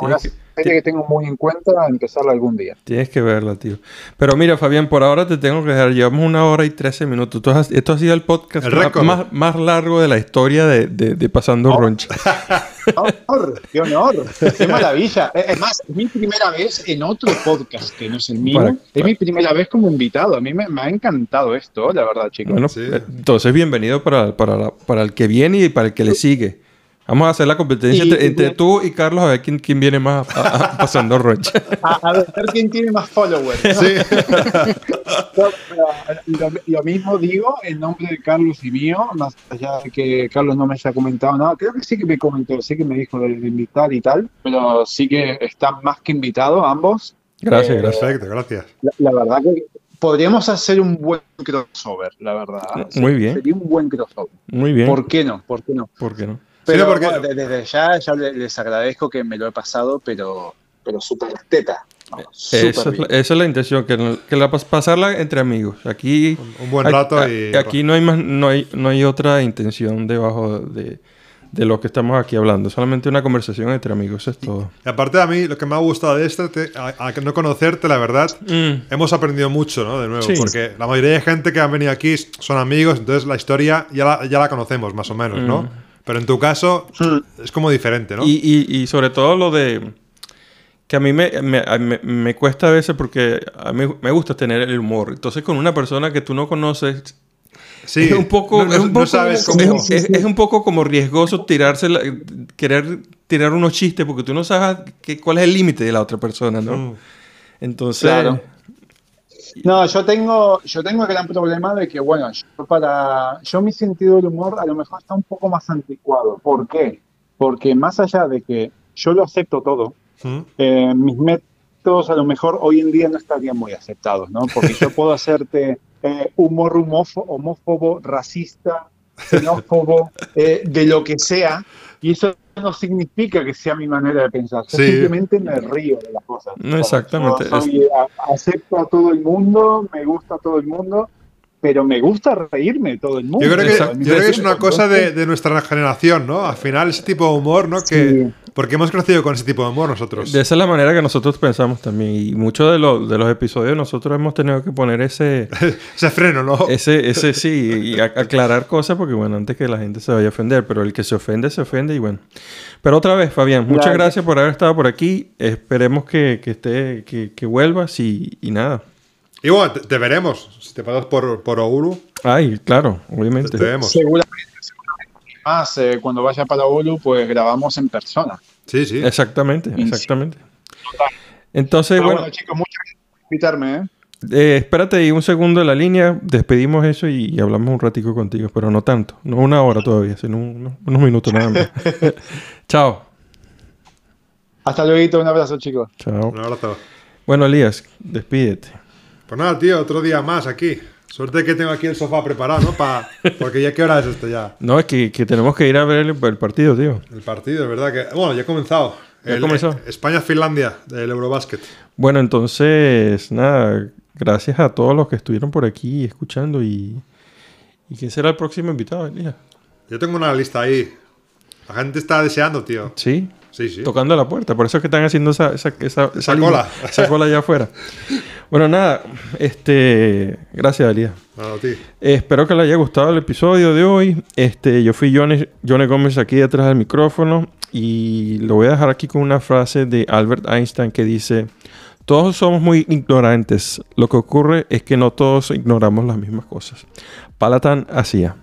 Una Tienes serie que tengo muy en cuenta a empezarla algún día. Tienes que verla, tío. Pero mira, Fabián, por ahora te tengo que dejar. Llevamos una hora y trece minutos. Tú has- esto ha sido el podcast El más, récord. más, más largo de la historia de, de- de Pasando Oh. Roncha. <laughs> ¡Qué honor! ¡Qué honor! ¡Qué maravilla! Es más, es mi primera vez en otro podcast que no es el mío. Para- es mi primera vez como invitado. A mí me, me ha encantado esto, la verdad, chicos. Bueno, Sí. eh, entonces bienvenido para, para, la- para el que viene y para el que le sigue. Vamos a hacer la competencia Y- entre, entre tú y Carlos a ver quién, quién viene más a- a- Pasando Roncha. <laughs> A, a ver quién tiene más followers. <laughs> Sí. <laughs> No, lo, lo mismo digo en nombre de Carlos y mío, más allá de que Carlos no me haya comentado nada. Creo que sí que me comentó, sí que me dijo de, de invitar y tal, pero sí que están más que invitados ambos. Gracias, Eh, gracias. Perfecto, gracias. La, la verdad que podríamos hacer un buen crossover, la verdad. Muy bien. Sería un buen crossover. Muy bien. ¿Por qué no? ¿Por qué no? ¿Por qué no? Pero porque- bueno, de- desde ya, ya le- les agradezco que me lo he pasado, pero, pero súper teta. Súper Esa es, la, esa es la intención, que, que la pas- pasarla entre amigos. Aquí, Un buen aquí- rato a- y. aquí no hay más, no hay, no hay otra intención debajo de, de lo que estamos aquí hablando. Solamente una conversación entre amigos, es todo. Y aparte a mí, lo que me ha gustado de esto, te- a, a no conocerte, la verdad, Mm. hemos aprendido mucho, ¿no? De nuevo, Sí. porque la mayoría de gente que han venido aquí son amigos, entonces la historia ya la, ya la conocemos, más o menos, ¿no? Pero en tu caso es como diferente, ¿no? Mm. Y, y- y sobre todo lo de... Que a mí me, me, me- me cuesta a veces porque a mí me gusta tener el humor. Entonces con una persona que tú no conoces... sí, es un poco... no, no- es, un no poco sabes es, cómo... es- es un poco como riesgoso tirarse... la- querer tirar unos chistes porque tú no sabes que, cuál es el límite de la otra persona, ¿no? Mm. Entonces... Claro. No, yo tengo, yo tengo el gran problema de que, bueno, yo para, yo mi sentido del humor a lo mejor está un poco más anticuado. ¿Por qué? Porque más allá de que yo lo acepto todo, Mm. eh, mis métodos a lo mejor hoy en día no estarían muy aceptados, ¿no? Porque yo puedo hacerte eh, humor homófo- homófobo, racista, xenófobo, eh, de lo que sea, y eso no significa que sea mi manera de pensar. Sí. simplemente me río de las cosas. No, exactamente. Yo soy- a- acepto a todo el mundo, me gusta a todo el mundo, pero me gusta reírme de todo el mundo. Yo creo que, yo creo que es una cosa de, de nuestra generación, ¿no? Al final ese tipo de humor, ¿no? Que, Sí. Porque hemos crecido con ese tipo de humor nosotros. De esa es la manera que nosotros pensamos también. Y muchos de, los de los episodios nosotros hemos tenido que poner ese... <laughs> Ese freno, ¿no? Ese, ese sí, y a- aclarar cosas porque, bueno, antes que la gente se vaya a ofender, pero el que se ofende, se ofende y bueno. Pero otra vez, Fabián, muchas Claro. gracias por haber estado por aquí. Esperemos que, que esté, que, que vuelvas y, y nada. Y bueno, te, te veremos. Si te pasas por, por Oulu, Ay, claro, te, obviamente. te vemos. Seguramente, seguramente. Más, eh, cuando vaya para Ulu, pues grabamos en persona. Sí, sí. Exactamente, exactamente. Entonces, Pero bueno, bueno, chicos, muchas gracias por invitarme, ¿eh? eh, espérate ahí un segundo en la línea, despedimos eso y, y hablamos un ratico contigo, pero no tanto, no una hora todavía, sino unos, unos minutos nada más. <laughs> Chao. Hasta luego, un abrazo, chicos. Chao. Un abrazo. Bueno, Elías, despídete. Pues nada, tío, otro día más aquí. Suerte que tengo aquí el sofá preparado, ¿no? Pa... Porque ya qué hora es esto ya. No, es que, que tenemos que ir a ver el, el partido, tío. El partido, es verdad que. Bueno, ya ha comenzado. ¿Ya comenzó? España-Finlandia del Eurobasket. Bueno, entonces, nada, gracias a todos los que estuvieron por aquí escuchando y... ¿Y quién será el próximo invitado, Elías? Yo tengo una lista ahí. La gente está deseando, tío. Sí, Sí, sí. tocando la puerta. Por eso es que están haciendo esa, esa, esa, Esa cola. esa cola allá afuera. <laughs> Bueno, nada, este... Gracias, Elías. Nada, tío. Eh, espero que les haya gustado el episodio de hoy. Este, yo fui Johnny, Johnny Gómez aquí detrás del micrófono y lo voy a dejar aquí con una frase de Albert Einstein que dice, todos somos muy ignorantes. Lo que ocurre es que no todos ignoramos las mismas cosas. Palatán hacía.